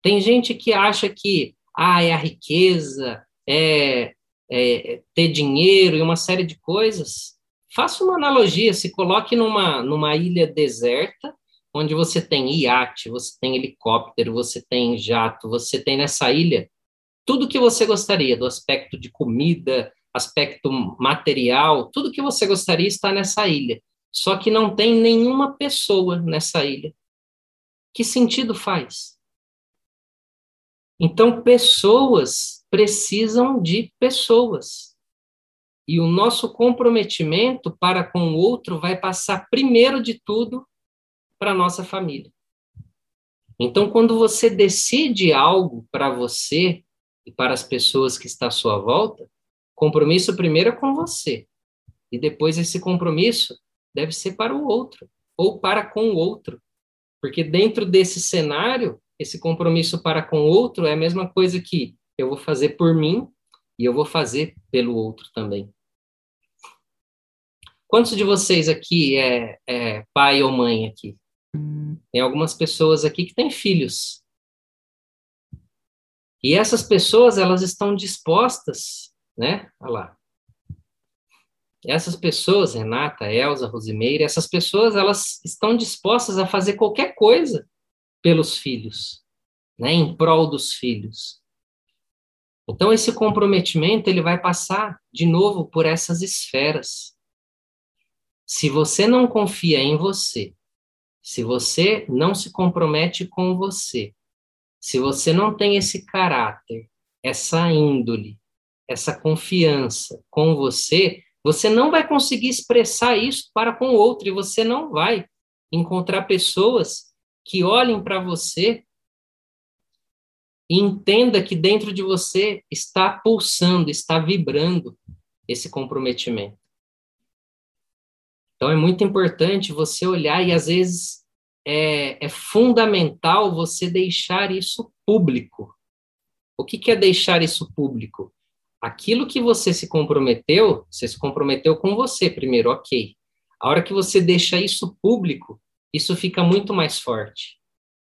Tem gente que acha que ah, é a riqueza, é, é ter dinheiro e uma série de coisas. Faça uma analogia, se coloque numa, numa ilha deserta, onde você tem iate, você tem helicóptero, você tem jato, você tem nessa ilha tudo que você gostaria, do aspecto de comida, aspecto material, tudo que você gostaria está nessa ilha. Só que não tem nenhuma pessoa nessa ilha. Que sentido faz? Então, pessoas precisam de pessoas. E o nosso comprometimento para com o outro vai passar, primeiro de tudo, para a nossa família. Então, quando você decide algo para você e para as pessoas que estão à sua volta, compromisso primeiro é com você. E depois esse compromisso deve ser para o outro, ou para com o outro. Porque dentro desse cenário, esse compromisso para com o outro é a mesma coisa que eu vou fazer por mim e eu vou fazer pelo outro também. Quantos de vocês aqui é, é pai ou mãe aqui? Tem algumas pessoas aqui que têm filhos. E essas pessoas, elas estão dispostas, né? Olha lá. essas pessoas, Renata, Elza, Rosimeire, essas pessoas, elas estão dispostas a fazer qualquer coisa pelos filhos, né, em prol dos filhos. Então esse comprometimento ele vai passar de novo por essas esferas. Se você não confia em você, se você não se compromete com você, se você não tem esse caráter, essa índole, essa confiança com você, você não vai conseguir expressar isso para com o outro e você não vai encontrar pessoas que olhem para você e entenda que dentro de você está pulsando, está vibrando esse comprometimento. Então é muito importante você olhar e às vezes é, é fundamental você deixar isso público. O que, que é deixar isso público? Aquilo que você se comprometeu, você se comprometeu com você primeiro, ok. A hora que você deixa isso público, isso fica muito mais forte.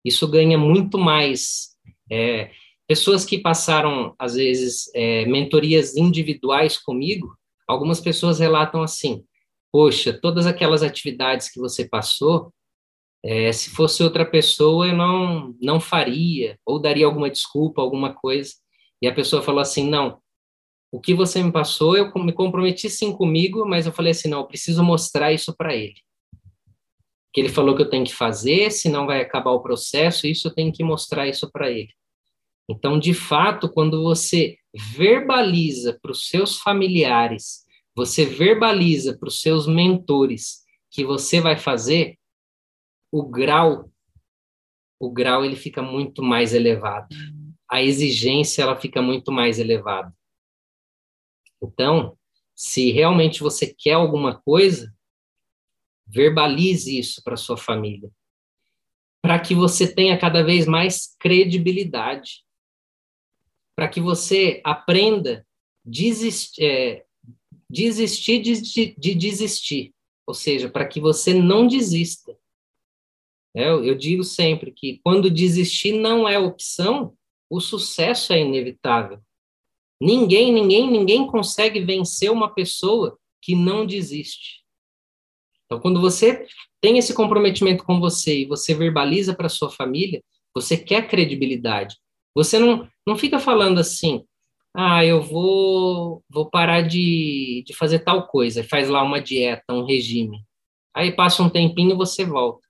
Isso ganha muito mais. É, pessoas que passaram, às vezes, é, mentorias individuais comigo, algumas pessoas relatam assim: Poxa, todas aquelas atividades que você passou, é, se fosse outra pessoa, eu não, não faria, ou daria alguma desculpa, alguma coisa. E a pessoa falou assim: não, o que você me passou, eu me comprometi sim comigo, mas eu falei assim: não, eu preciso mostrar isso para ele. Que ele falou que eu tenho que fazer, senão vai acabar o processo, isso eu tenho que mostrar isso para ele. Então, de fato, quando você verbaliza para os seus familiares, você verbaliza para os seus mentores que você vai fazer, o grau o grau ele fica muito mais elevado. A exigência ela fica muito mais elevada. Então, se realmente você quer alguma coisa, verbalize isso para sua família, para que você tenha cada vez mais credibilidade, para que você aprenda desistir, é, desistir de, de desistir, ou seja, para que você não desista. É, eu digo sempre que quando desistir não é opção, o sucesso é inevitável. Ninguém, ninguém, ninguém consegue vencer uma pessoa que não desiste. Então, quando você tem esse comprometimento com você e você verbaliza para sua família, você quer credibilidade. Você não, não fica falando assim, ah, eu vou, vou parar de, de fazer tal coisa, faz lá uma dieta, um regime. Aí passa um tempinho e você volta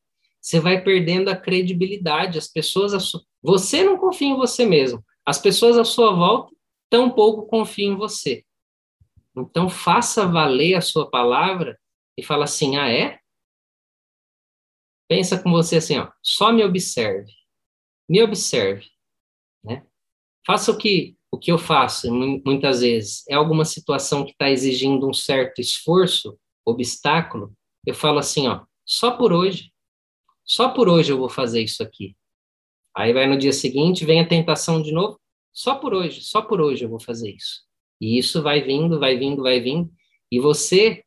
você vai perdendo a credibilidade. As pessoas, você não confia em você mesmo. As pessoas à sua volta tampouco confiam em você. Então faça valer a sua palavra e fala assim: "Ah, é?" Pensa com você assim, ó, só me observe. Me observe, né? Faça o que o que eu faço muitas vezes é alguma situação que está exigindo um certo esforço, obstáculo. Eu falo assim, ó, só por hoje. Só por hoje eu vou fazer isso aqui. Aí vai no dia seguinte, vem a tentação de novo. Só por hoje, só por hoje eu vou fazer isso. E isso vai vindo, vai vindo, vai vindo. E você,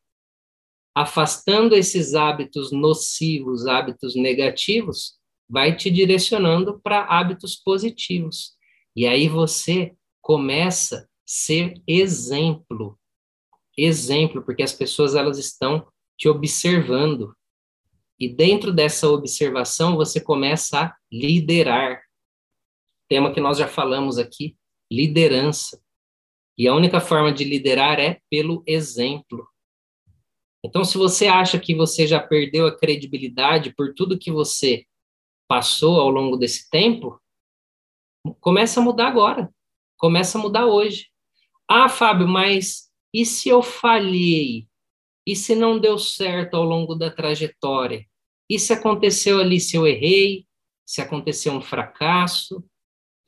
afastando esses hábitos nocivos, hábitos negativos, vai te direcionando para hábitos positivos. E aí você começa a ser exemplo. Exemplo, porque as pessoas elas estão te observando. E dentro dessa observação, você começa a liderar. Tema que nós já falamos aqui, liderança. E a única forma de liderar é pelo exemplo. Então, se você acha que você já perdeu a credibilidade por tudo que você passou ao longo desse tempo, começa a mudar agora. Começa a mudar hoje. Ah, Fábio, mas e se eu falhei? E se não deu certo ao longo da trajetória? E se aconteceu ali, se eu errei, se aconteceu um fracasso,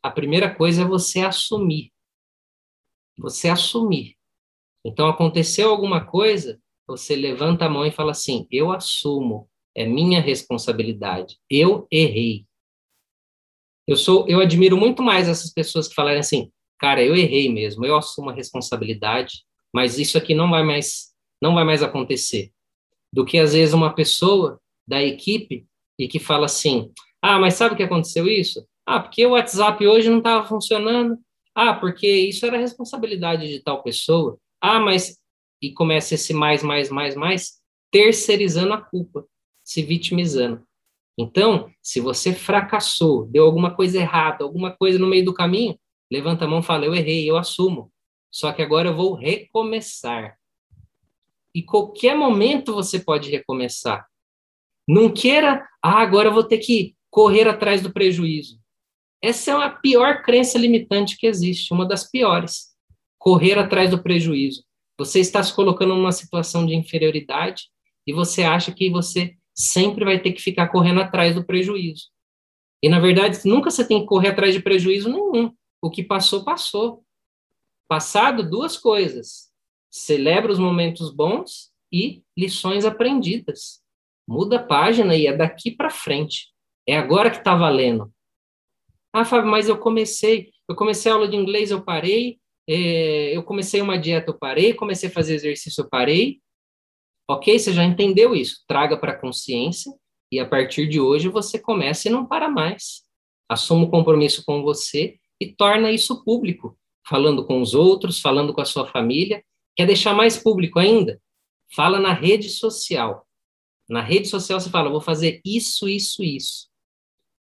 a primeira coisa é você assumir. Você assumir. Então, aconteceu alguma coisa, você levanta a mão e fala assim: eu assumo, é minha responsabilidade, eu errei. Eu sou, eu admiro muito mais essas pessoas que falarem assim, cara, eu errei mesmo, eu assumo a responsabilidade, mas isso aqui não vai mais, não vai mais acontecer. Do que às vezes uma pessoa da equipe e que fala assim: ah, mas sabe o que aconteceu isso? Ah, porque o WhatsApp hoje não estava funcionando. Ah, porque isso era responsabilidade de tal pessoa. Ah, mas e começa esse mais, mais, mais, mais, terceirizando a culpa, se vitimizando. Então, se você fracassou, deu alguma coisa errada, alguma coisa no meio do caminho, levanta a mão e fala: Eu errei, eu assumo. Só que agora eu vou recomeçar. E qualquer momento você pode recomeçar. Não queira, ah, agora eu vou ter que correr atrás do prejuízo. Essa é a pior crença limitante que existe, uma das piores. Correr atrás do prejuízo. Você está se colocando numa situação de inferioridade e você acha que você sempre vai ter que ficar correndo atrás do prejuízo. E, na verdade, nunca você tem que correr atrás de prejuízo nenhum. O que passou, passou. Passado, duas coisas. Celebra os momentos bons e lições aprendidas. Muda a página e é daqui para frente. É agora que está valendo. Ah, Fábio, mas eu comecei, eu comecei a aula de inglês, eu parei, é, eu comecei uma dieta, eu parei, comecei a fazer exercício, eu parei. Ok? Você já entendeu isso. Traga para a consciência e a partir de hoje você começa e não para mais. Assuma o compromisso com você e torna isso público, falando com os outros, falando com a sua família. Quer deixar mais público ainda? Fala na rede social. Na rede social você fala, vou fazer isso, isso, isso.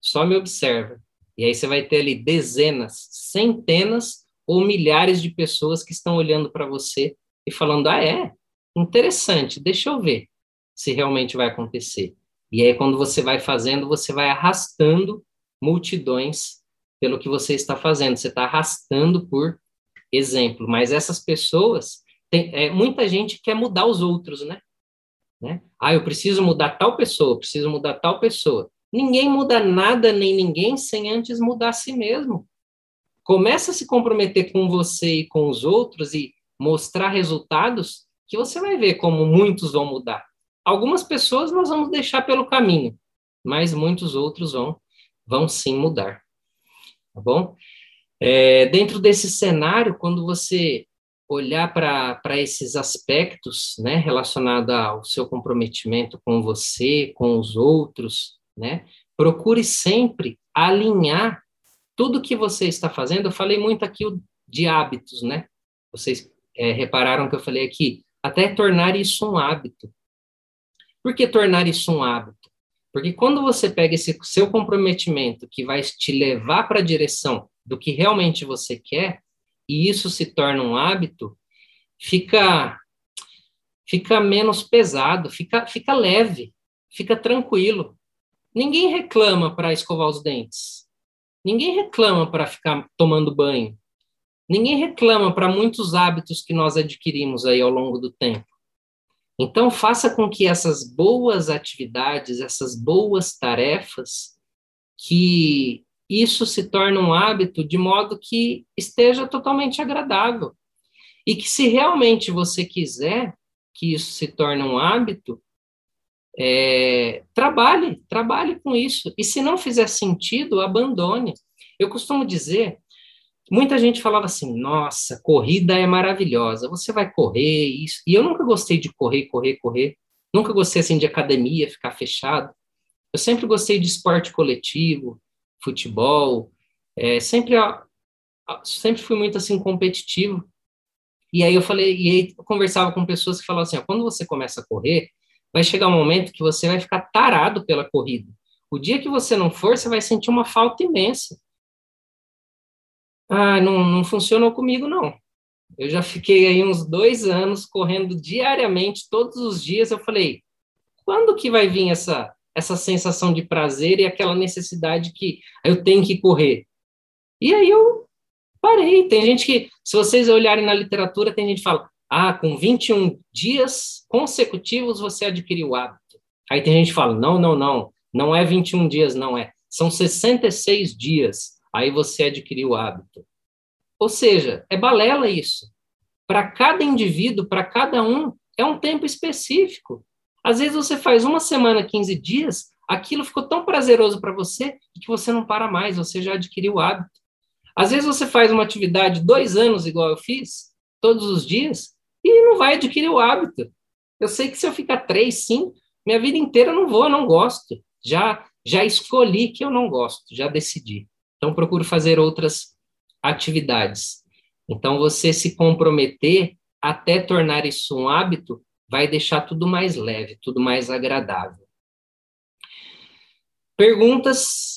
Só me observa. E aí você vai ter ali dezenas, centenas ou milhares de pessoas que estão olhando para você e falando: ah, é? Interessante, deixa eu ver se realmente vai acontecer. E aí, quando você vai fazendo, você vai arrastando multidões pelo que você está fazendo. Você está arrastando por exemplo. Mas essas pessoas, tem, é, muita gente quer mudar os outros, né? né? Ah, eu preciso mudar tal pessoa, preciso mudar tal pessoa. Ninguém muda nada nem ninguém sem antes mudar a si mesmo. Começa a se comprometer com você e com os outros e mostrar resultados que você vai ver como muitos vão mudar. Algumas pessoas nós vamos deixar pelo caminho, mas muitos outros vão, vão sim mudar. Tá bom? É, dentro desse cenário, quando você olhar para esses aspectos né, relacionados ao seu comprometimento com você, com os outros, né? Procure sempre alinhar tudo que você está fazendo. Eu falei muito aqui de hábitos, né? Vocês é, repararam que eu falei aqui, até tornar isso um hábito. Por que tornar isso um hábito? Porque quando você pega esse seu comprometimento que vai te levar para a direção do que realmente você quer, e isso se torna um hábito, fica fica menos pesado, fica, fica leve, fica tranquilo. Ninguém reclama para escovar os dentes. Ninguém reclama para ficar tomando banho. Ninguém reclama para muitos hábitos que nós adquirimos aí ao longo do tempo. Então, faça com que essas boas atividades, essas boas tarefas, que isso se torne um hábito de modo que esteja totalmente agradável. E que se realmente você quiser que isso se torne um hábito, é, trabalhe, trabalhe com isso. E se não fizer sentido, abandone. Eu costumo dizer, muita gente falava assim, nossa, corrida é maravilhosa, você vai correr, isso. E eu nunca gostei de correr, correr, correr. Nunca gostei assim de academia, ficar fechado. Eu sempre gostei de esporte coletivo, futebol, é, sempre, sempre fui muito assim competitivo. E aí eu falei, e aí eu conversava com pessoas que falavam assim, ó, quando você começa a correr, vai chegar um momento que você vai ficar tarado pela corrida. O dia que você não for, você vai sentir uma falta imensa. Ah, não, não funcionou comigo, não. Eu já fiquei aí uns dois anos correndo diariamente, todos os dias. Eu falei, quando que vai vir essa, essa sensação de prazer e aquela necessidade que eu tenho que correr? E aí eu parei. Tem gente que, se vocês olharem na literatura, tem gente que fala, ah, com 21 dias consecutivos você adquiriu o hábito. Aí tem gente que fala: não, não, não, não é 21 dias, não é. São 66 dias. Aí você adquiriu o hábito. Ou seja, é balela isso. Para cada indivíduo, para cada um, é um tempo específico. Às vezes você faz uma semana, 15 dias, aquilo ficou tão prazeroso para você que você não para mais, você já adquiriu o hábito. Às vezes você faz uma atividade dois anos, igual eu fiz, todos os dias, e não vai adquirir o hábito. Eu sei que se eu ficar três, sim, minha vida inteira eu não vou, eu não gosto. Já, já escolhi que eu não gosto, já decidi. Então, procuro fazer outras atividades. Então, você se comprometer até tornar isso um hábito, vai deixar tudo mais leve, tudo mais agradável. Perguntas?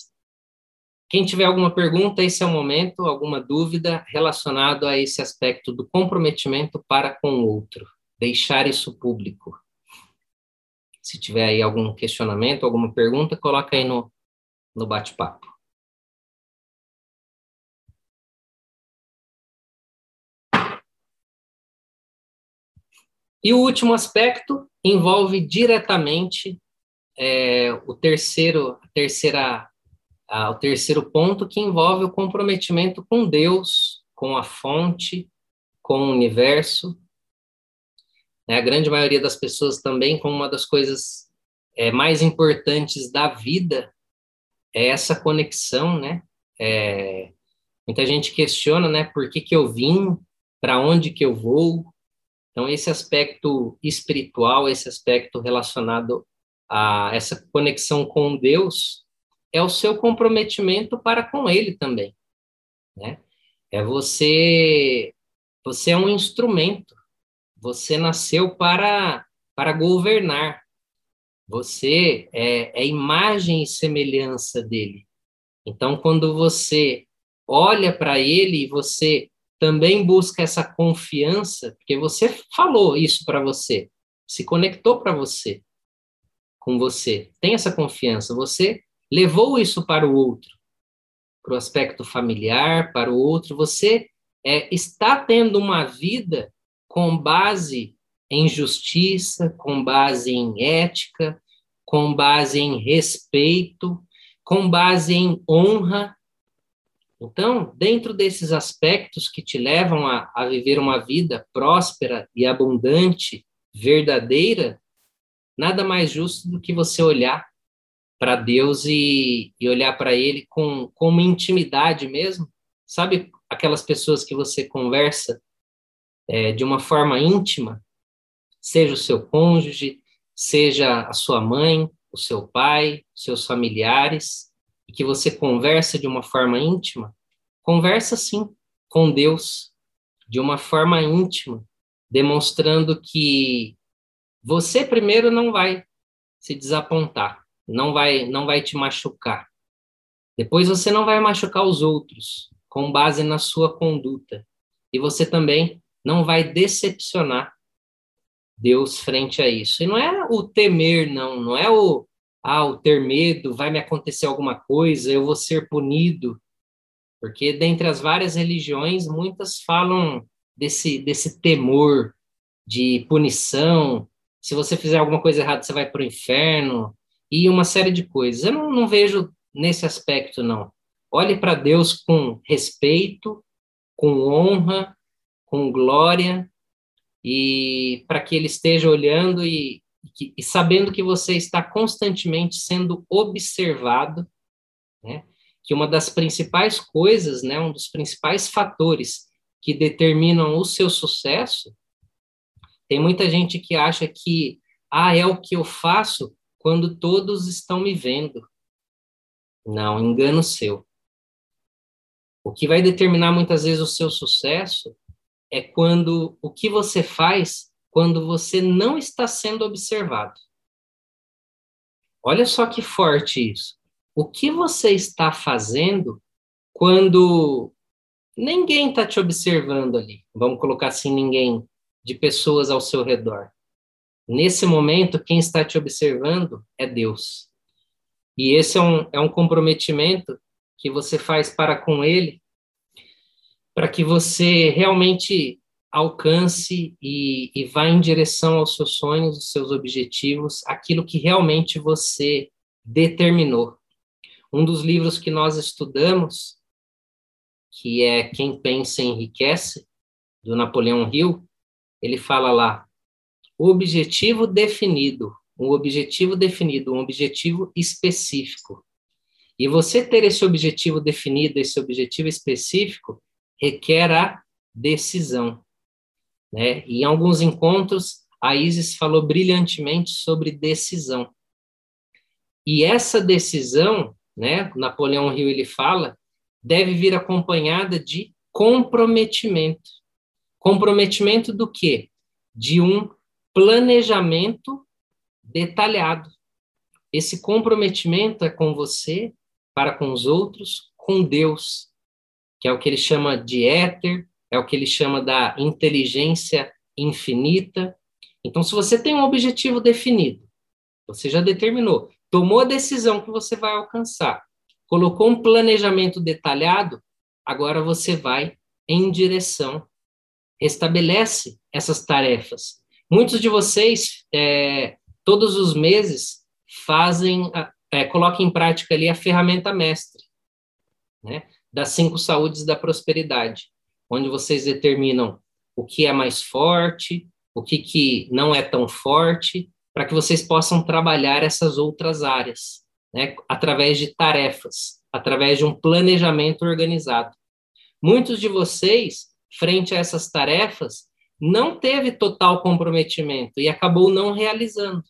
Quem tiver alguma pergunta, esse é o momento, alguma dúvida relacionado a esse aspecto do comprometimento para com o outro, deixar isso público. Se tiver aí algum questionamento, alguma pergunta, coloca aí no, no bate-papo. E o último aspecto envolve diretamente é, o terceiro, a terceira, a, o terceiro ponto que envolve o comprometimento com Deus, com a fonte, com o universo. É, a grande maioria das pessoas também, como uma das coisas é, mais importantes da vida, é essa conexão, né? É, muita gente questiona, né? Por que, que eu vim? Para onde que eu vou? Então, esse aspecto espiritual, esse aspecto relacionado a essa conexão com Deus, é o seu comprometimento para com Ele também, né? É você, você é um instrumento. Você nasceu para para governar. Você é, é imagem e semelhança dele. Então, quando você olha para ele e você também busca essa confiança, porque você falou isso para você, se conectou para você, com você, tem essa confiança, você levou isso para o outro, para o aspecto familiar, para o outro, você é, está tendo uma vida com base em justiça, com base em ética, com base em respeito, com base em honra, então, dentro desses aspectos que te levam a, a viver uma vida próspera e abundante, verdadeira, nada mais justo do que você olhar para Deus e, e olhar para Ele com, com uma intimidade mesmo. Sabe aquelas pessoas que você conversa é, de uma forma íntima, seja o seu cônjuge, seja a sua mãe, o seu pai, seus familiares, e que você conversa de uma forma íntima, conversa sim com Deus de uma forma íntima, demonstrando que você primeiro não vai se desapontar, não vai não vai te machucar. Depois você não vai machucar os outros com base na sua conduta. E você também não vai decepcionar Deus frente a isso. E não é o temer, não, não é o ah, o ter medo, vai me acontecer alguma coisa, eu vou ser punido. Porque dentre as várias religiões, muitas falam desse, desse temor de punição. Se você fizer alguma coisa errada, você vai para o inferno. E uma série de coisas. Eu não, não vejo nesse aspecto, não. Olhe para Deus com respeito, com honra, com glória, e para que Ele esteja olhando e que, e sabendo que você está constantemente sendo observado, né, que uma das principais coisas, né, um dos principais fatores que determinam o seu sucesso, tem muita gente que acha que ah, é o que eu faço quando todos estão me vendo. Não, engano seu. O que vai determinar muitas vezes o seu sucesso é quando o que você faz quando você não está sendo observado. Olha só que forte isso. O que você está fazendo quando ninguém está te observando ali? Vamos colocar assim: ninguém, de pessoas ao seu redor. Nesse momento, quem está te observando é Deus. E esse é um, é um comprometimento que você faz para com Ele, para que você realmente alcance e, e vá em direção aos seus sonhos, aos seus objetivos, aquilo que realmente você determinou. Um dos livros que nós estudamos, que é Quem Pensa Enriquece, do Napoleão Hill, ele fala lá, o objetivo definido, um objetivo definido, um objetivo específico. E você ter esse objetivo definido, esse objetivo específico, requer a decisão. Né? Em alguns encontros, a Isis falou brilhantemente sobre decisão. E essa decisão, né, Napoleão Hill ele fala, deve vir acompanhada de comprometimento. Comprometimento do quê? De um planejamento detalhado. Esse comprometimento é com você, para com os outros, com Deus, que é o que ele chama de éter, é o que ele chama da inteligência infinita. Então, se você tem um objetivo definido, você já determinou, tomou a decisão que você vai alcançar, colocou um planejamento detalhado, agora você vai em direção, estabelece essas tarefas. Muitos de vocês, é, todos os meses, fazem, é, colocam em prática ali a ferramenta mestre, né, das cinco saúdes da prosperidade, onde vocês determinam o que é mais forte, o que, que não é tão forte, para que vocês possam trabalhar essas outras áreas, né, através de tarefas, através de um planejamento organizado. Muitos de vocês, frente a essas tarefas, não teve total comprometimento e acabou não realizando.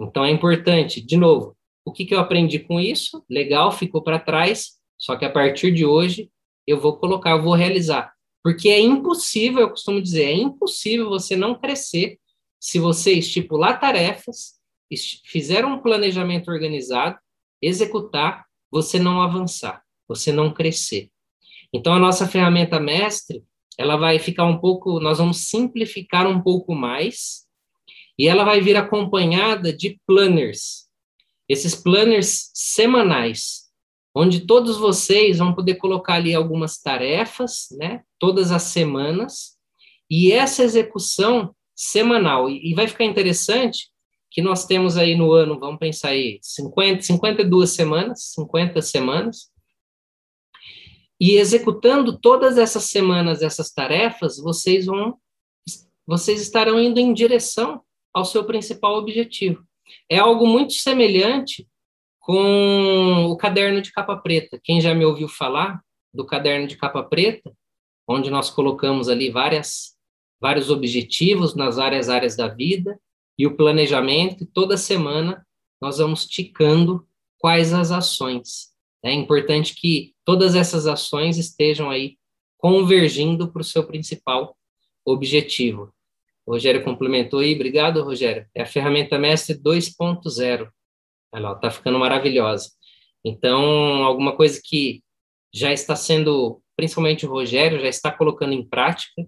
Então é importante, de novo, o que, que eu aprendi com isso? Legal, ficou para trás, só que a partir de hoje eu vou colocar, eu vou realizar. Porque é impossível, eu costumo dizer, é impossível você não crescer se você estipular tarefas, fizer um planejamento organizado, executar, você não avançar, você não crescer. Então, a nossa ferramenta mestre, ela vai ficar um pouco, nós vamos simplificar um pouco mais, e ela vai vir acompanhada de planners. Esses planners semanais, onde todos vocês vão poder colocar ali algumas tarefas, né, todas as semanas, e essa execução semanal. E, e vai ficar interessante que nós temos aí no ano, vamos pensar aí, 50, 52 semanas, 50 semanas, e executando todas essas semanas essas tarefas, vocês vão vocês estarão indo em direção ao seu principal objetivo. É algo muito semelhante com o caderno de capa preta. Quem já me ouviu falar do caderno de capa preta, onde nós colocamos ali várias vários objetivos nas várias áreas da vida e o planejamento, toda semana nós vamos ticando quais as ações. É importante que todas essas ações estejam aí convergindo para o seu principal objetivo. O Rogério complementou aí, obrigado, Rogério. É a ferramenta mestre 2.0. Olha lá, está ficando maravilhosa. Então, alguma coisa que já está sendo, principalmente o Rogério, já está colocando em prática,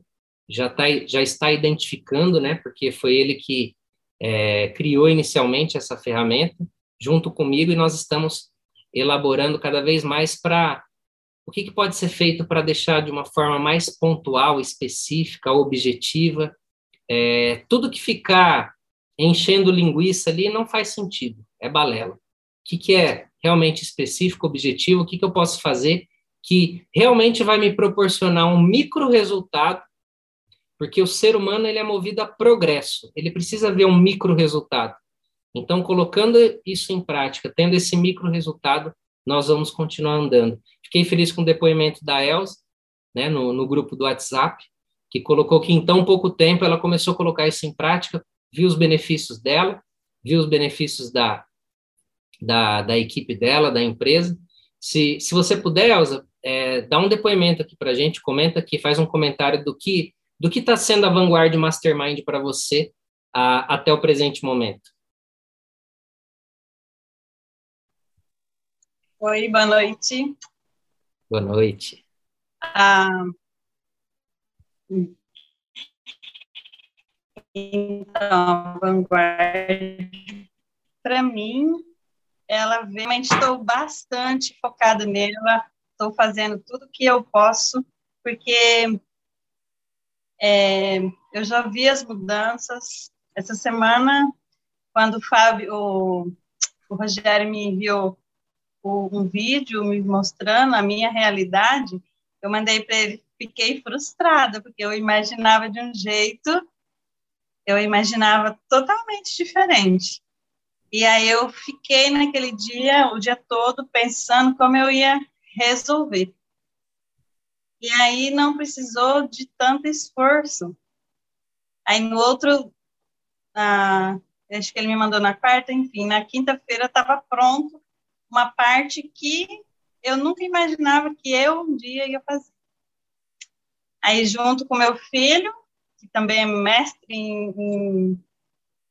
já, tá, já está identificando, né, porque foi ele que é, criou inicialmente essa ferramenta, junto comigo, e nós estamos elaborando cada vez mais para o que, que pode ser feito para deixar de uma forma mais pontual, específica, objetiva. É, tudo que ficar enchendo linguiça ali não faz sentido, é balela. O que, que é realmente específico, objetivo, o que, que eu posso fazer que realmente vai me proporcionar um micro resultado porque o ser humano ele é movido a progresso, ele precisa ver um micro resultado. Então, colocando isso em prática, tendo esse micro resultado, nós vamos continuar andando. Fiquei feliz com o depoimento da Elsa, né, no, no grupo do WhatsApp, que colocou que em tão pouco tempo ela começou a colocar isso em prática, viu os benefícios dela, viu os benefícios da, da, da equipe dela, da empresa. Se, se você puder, Elsa, é, dá um depoimento aqui para a gente, comenta aqui, faz um comentário do que do que está sendo a Vanguard Mastermind para você a, até o presente momento? Oi, boa noite. Boa noite. Ah, então, Vanguard, para mim, ela realmente estou bastante focada nela, estou fazendo tudo que eu posso, porque é, eu já vi as mudanças. Essa semana, quando o Fábio, o, o Rogério me enviou um vídeo me mostrando a minha realidade, eu mandei para ele, fiquei frustrada, porque eu imaginava de um jeito, eu imaginava totalmente diferente. E aí eu fiquei naquele dia, o dia todo, pensando como eu ia resolver. E aí não precisou de tanto esforço. Aí no outro, ah, acho que ele me mandou na quarta, enfim, na quinta-feira estava pronto uma parte que eu nunca imaginava que eu um dia ia fazer. Aí, junto com meu filho, que também é mestre em, em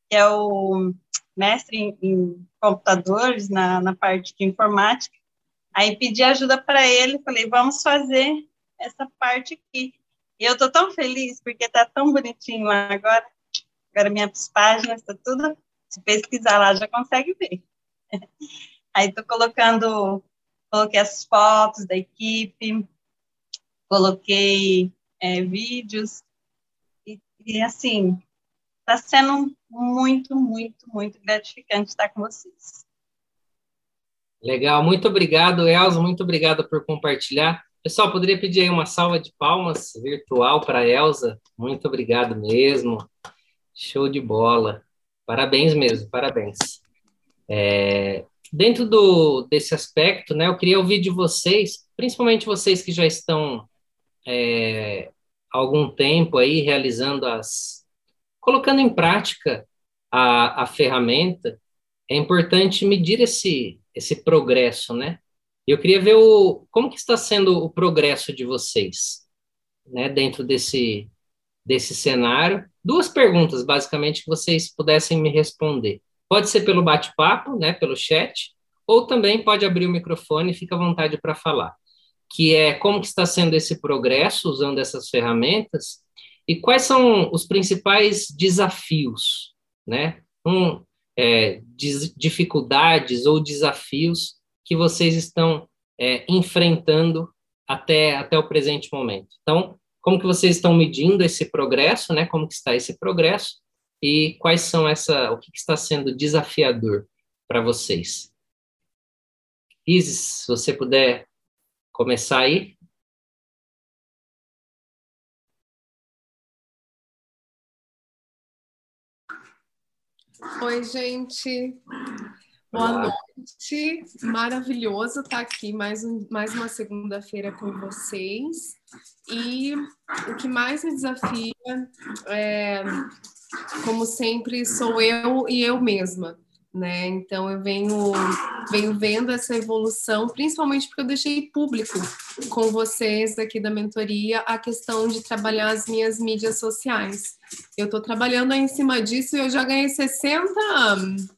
que é o mestre em, em computadores, na, na parte de informática, aí pedi ajuda para ele, falei, vamos fazer essa parte aqui. E eu estou tão feliz, porque está tão bonitinho lá agora, agora minhas páginas, está tudo, se pesquisar lá já consegue ver. Aí estou colocando, coloquei as fotos da equipe, coloquei é, vídeos, e, e assim, está sendo muito, muito, muito gratificante estar com vocês. Legal, muito obrigado, Elza, muito obrigado por compartilhar. Pessoal, poderia pedir aí uma salva de palmas virtual para Elza? Muito obrigado mesmo. Show de bola. Parabéns mesmo, parabéns. É, dentro do, desse aspecto, né, eu queria ouvir de vocês, principalmente vocês que já estão é, há algum tempo aí realizando as, colocando em prática a, a ferramenta, é importante medir esse, esse progresso, né? Eu queria ver o, como que está sendo o progresso de vocês, né, dentro desse, desse cenário. Duas perguntas, basicamente, que vocês pudessem me responder. Pode ser pelo bate-papo, né, pelo chat, ou também pode abrir o microfone e fica à vontade para falar. Que é como que está sendo esse progresso usando essas ferramentas e quais são os principais desafios, né? Um, é, dificuldades ou desafios que vocês estão é, enfrentando até, até o presente momento. Então, como que vocês estão medindo esse progresso, né? Como que está esse progresso e quais são essa, o que, está sendo desafiador para vocês? Isis, se você puder começar aí. Oi, gente. Boa Olá. noite. Maravilhoso estar aqui mais, um, mais uma segunda-feira com vocês. E o que mais me desafia, é, como sempre, sou eu e eu mesma. Né? Então eu venho, venho vendo essa evolução, principalmente porque eu deixei público com vocês aqui da mentoria a questão de trabalhar as minhas mídias sociais. Eu estou trabalhando em cima disso e eu já ganhei 60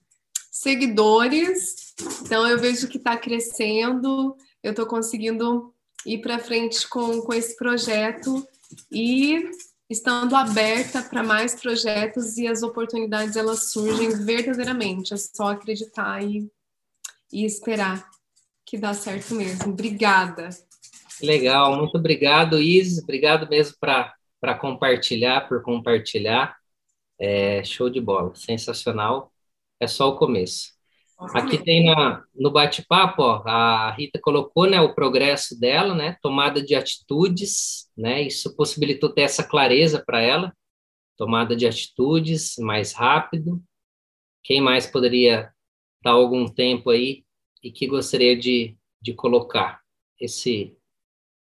seguidores, então eu vejo que está crescendo, eu estou conseguindo ir para frente com, com esse projeto e estando aberta para mais projetos e as oportunidades elas surgem verdadeiramente. É só acreditar e, e esperar que dá certo mesmo. Obrigada. Legal, muito obrigado, Isis. Obrigado mesmo para compartilhar, por compartilhar. É, show de bola, sensacional. É só o começo. Aqui tem na, no bate-papo, a Rita colocou né, o progresso dela, né, tomada de atitudes, né, isso possibilitou ter essa clareza para ela, tomada de atitudes mais rápido. Quem mais poderia dar algum tempo aí e que gostaria de, de colocar esse,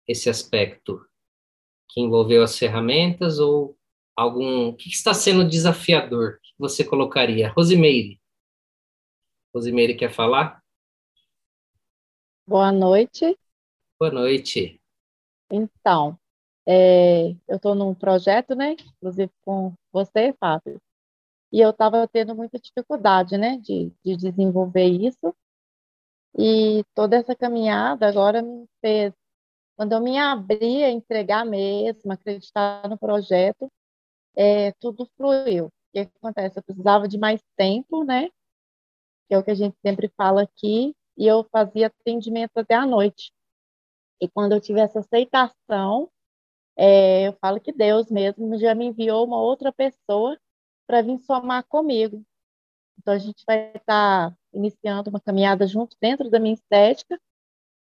esse aspecto que envolveu as ferramentas ou algum. O que está sendo desafiador? Você colocaria? Rosimeire. Rosimeire quer falar? Boa noite. Boa noite. Então, é, eu estou num projeto, né? Inclusive com você, Fábio. E eu estava tendo muita dificuldade, né? De, de desenvolver isso. E toda essa caminhada agora me fez. Quando eu me abri a entregar mesmo, acreditar no projeto, é, tudo fluiu. Que acontece? Eu precisava de mais tempo, né? que é o que a gente sempre fala aqui, e eu fazia atendimento até à noite. E quando eu tive essa aceitação, é, eu falo que Deus mesmo já me enviou uma outra pessoa para vir somar comigo. Então a gente vai estar tá iniciando uma caminhada junto dentro da minha estética,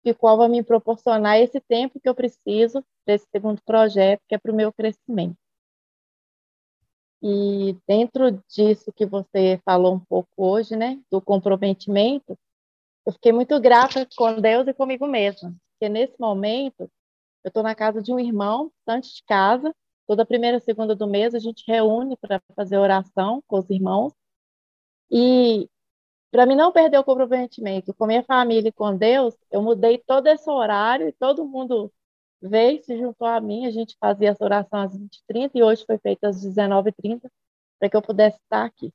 que qual vai me proporcionar esse tempo que eu preciso desse segundo projeto, que é para o meu crescimento. E dentro disso que você falou um pouco hoje, né, do comprometimento, eu fiquei muito grata com Deus e comigo mesma, porque nesse momento eu estou na casa de um irmão, distante de casa, toda primeira e segunda do mês a gente reúne para fazer oração com os irmãos, e para mim não perder o comprometimento com minha família e com Deus, eu mudei todo esse horário e todo mundo veio, se juntou a mim, a gente fazia essa oração às 20h30 e hoje foi feita às 19h30 para que eu pudesse estar aqui.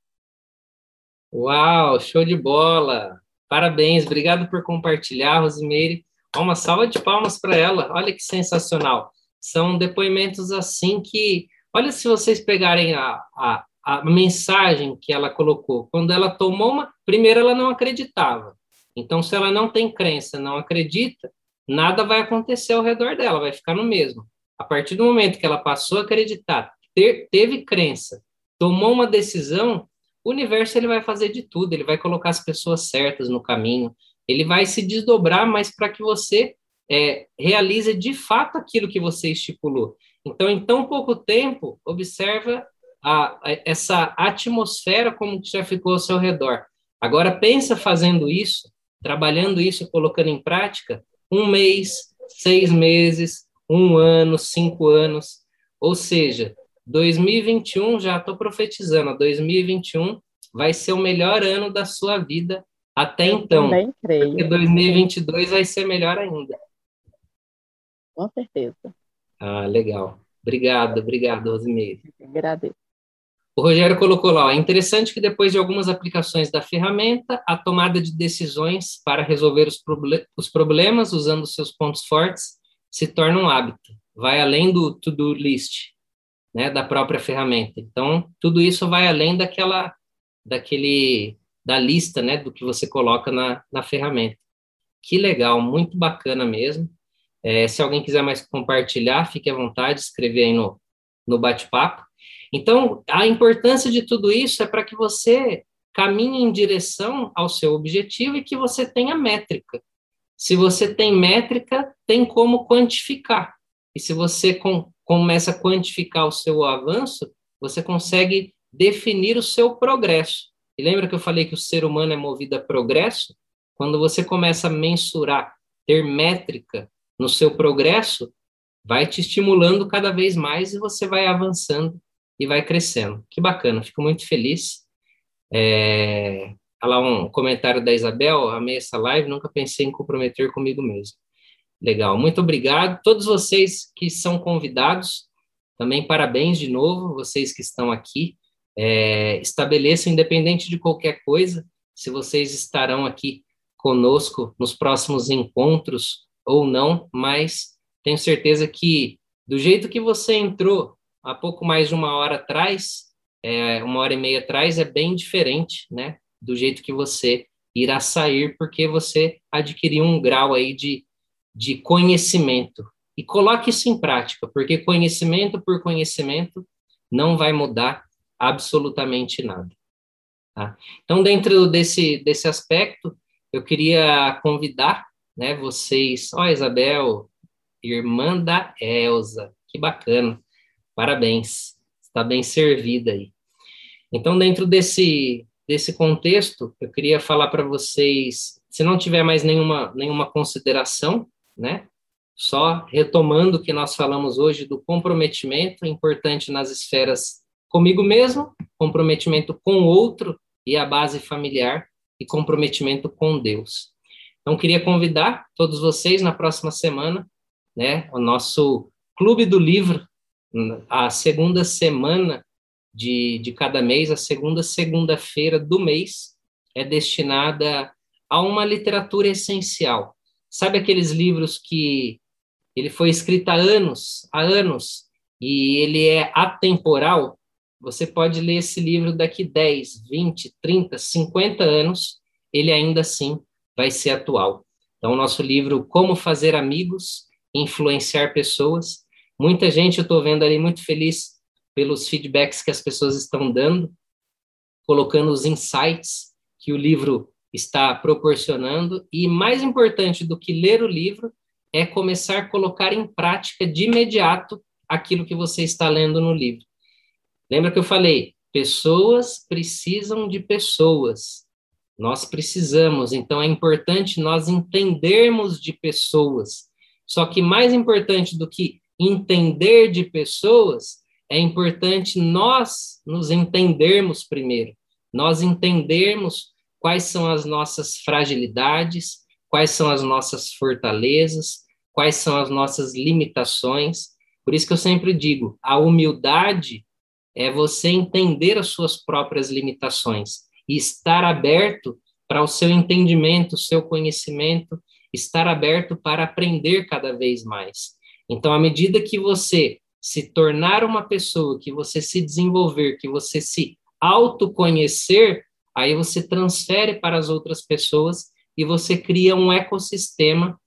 Uau, show de bola! Parabéns, obrigado por compartilhar, Rosimeire. Uma salva de palmas para ela, olha que sensacional. São depoimentos assim que, olha se vocês pegarem a, a, a mensagem que ela colocou. Quando ela tomou uma. Primeiro, ela não acreditava. Então, se ela não tem crença, não acredita, nada vai acontecer ao redor dela, vai ficar no mesmo. A partir do momento que ela passou a acreditar, ter, teve crença, tomou uma decisão, o universo ele vai fazer de tudo, ele vai colocar as pessoas certas no caminho, ele vai se desdobrar, mas para que você é, realize de fato aquilo que você estipulou. Então, em tão pouco tempo, observa a, a, essa atmosfera como que já ficou ao seu redor. Agora, pensa fazendo isso, trabalhando isso, colocando em prática, um mês, seis meses, um ano, cinco anos, ou seja, 2021, já estou profetizando, 2021 vai ser o melhor ano da sua vida até Eu então. Também creio. Porque 2022 vai ser melhor ainda. Com certeza. Ah, legal. Obrigado, obrigado, Rosimeire. Agradeço. O Rogério colocou lá, é interessante que depois de algumas aplicações da ferramenta, a tomada de decisões para resolver os, proble os problemas usando seus pontos fortes se torna um hábito, vai além do to-do list, né, da própria ferramenta. Então, tudo isso vai além daquela, daquele, da lista, né, do que você coloca na, na ferramenta. Que legal, muito bacana mesmo. É, se alguém quiser mais compartilhar, fique à vontade, escrever aí no, no bate-papo. Então, a importância de tudo isso é para que você caminhe em direção ao seu objetivo e que você tenha métrica. Se você tem métrica, tem como quantificar. E se você com, começa a quantificar o seu avanço, você consegue definir o seu progresso. E lembra que eu falei que o ser humano é movido a progresso? Quando você começa a mensurar, ter métrica no seu progresso, vai te estimulando cada vez mais e você vai avançando e vai crescendo. Que bacana, fico muito feliz. É, lá um comentário da Isabel, amei essa live, nunca pensei em comprometer comigo mesmo. Legal, muito obrigado. Todos vocês que são convidados, também parabéns de novo, vocês que estão aqui. É, estabeleçam, independente de qualquer coisa, se vocês estarão aqui conosco nos próximos encontros ou não, mas tenho certeza que do jeito que você entrou há pouco mais de uma hora atrás, é, uma hora e meia atrás, é bem diferente, né, do jeito que você irá sair, porque você adquiriu um grau aí de, de conhecimento. E coloque isso em prática, porque conhecimento por conhecimento não vai mudar absolutamente nada. Tá? Então, dentro desse, desse aspecto, eu queria convidar né, vocês, ó, Isabel, irmã da Elza, que bacana. Parabéns, está bem servida aí. Então, dentro desse, desse contexto, eu queria falar para vocês, se não tiver mais nenhuma, nenhuma consideração, né? Só retomando o que nós falamos hoje do comprometimento importante nas esferas comigo mesmo, comprometimento com o outro e a base familiar e comprometimento com Deus. Então, queria convidar todos vocês na próxima semana, né, o nosso Clube do Livro, a segunda semana de, de cada mês, a segunda segunda-feira do mês, é destinada a uma literatura essencial. Sabe aqueles livros que ele foi escrito há anos, há anos, e ele é atemporal? Você pode ler esse livro daqui 10, 20, 30, 50 anos, ele ainda assim vai ser atual. Então, nosso livro Como Fazer Amigos, Influenciar Pessoas, Muita gente eu estou vendo ali muito feliz pelos feedbacks que as pessoas estão dando, colocando os insights que o livro está proporcionando, e mais importante do que ler o livro é começar a colocar em prática de imediato aquilo que você está lendo no livro. Lembra que eu falei? Pessoas precisam de pessoas. Nós precisamos, então é importante nós entendermos de pessoas. Só que mais importante do que entender de pessoas, é importante nós nos entendermos primeiro, nós entendermos quais são as nossas fragilidades, quais são as nossas fortalezas, quais são as nossas limitações. Por isso que eu sempre digo, a humildade é você entender as suas próprias limitações e estar aberto para o seu entendimento, o seu conhecimento, estar aberto para aprender cada vez mais. Então, à medida que você se tornar uma pessoa, que você se desenvolver, que você se autoconhecer, aí você transfere para as outras pessoas e você cria um ecossistema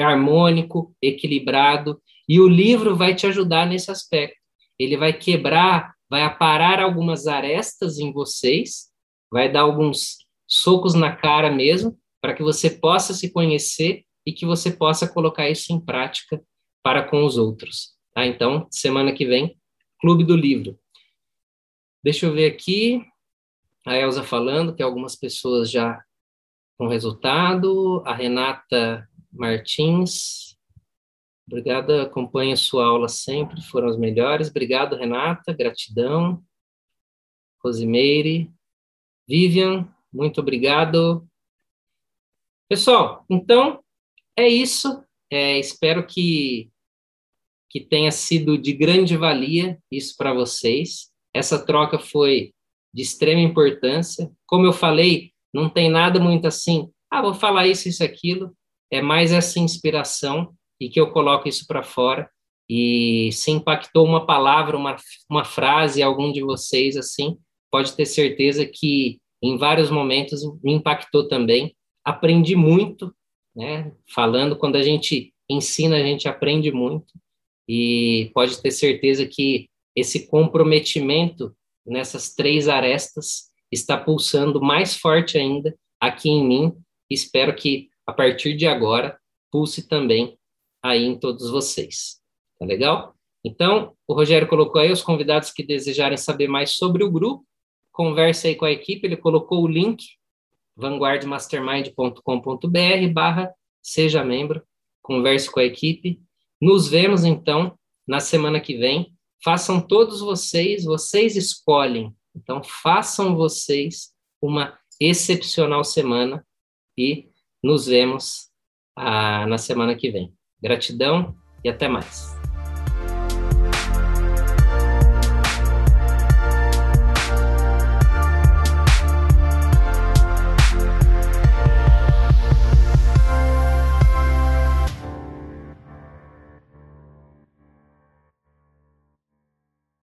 harmônico, equilibrado, e o livro vai te ajudar nesse aspecto. Ele vai quebrar, vai aparar algumas arestas em vocês, vai dar alguns socos na cara mesmo, para que você possa se conhecer e que você possa colocar isso em prática para com os outros. Tá? Então, semana que vem, Clube do Livro. Deixa eu ver aqui, a Elza falando que algumas pessoas já com resultado, a Renata Martins, obrigada, acompanha sua aula sempre, foram as melhores, obrigado, Renata, gratidão, Rosimeire, Vivian, muito obrigado. Pessoal, então, é isso, é, espero que que tenha sido de grande valia isso para vocês. Essa troca foi de extrema importância. Como eu falei, não tem nada muito assim, ah, vou falar isso, isso, aquilo. É mais essa inspiração e que eu coloco isso para fora. E se impactou uma palavra, uma, uma frase, algum de vocês, assim, pode ter certeza que em vários momentos me impactou também. Aprendi muito, né? Falando, quando a gente ensina, a gente aprende muito e pode ter certeza que esse comprometimento nessas três arestas está pulsando mais forte ainda aqui em mim. Espero que a partir de agora pulse também aí em todos vocês. Tá legal? Então, o Rogério colocou aí os convidados que desejarem saber mais sobre o grupo, converse aí com a equipe, ele colocou o link vanguardmastermind.com.br barra seja membro, converse com a equipe nos vemos então na semana que vem. Façam todos vocês, vocês escolhem. Então, façam vocês uma excepcional semana e nos vemos ah, na semana que vem. Gratidão e até mais.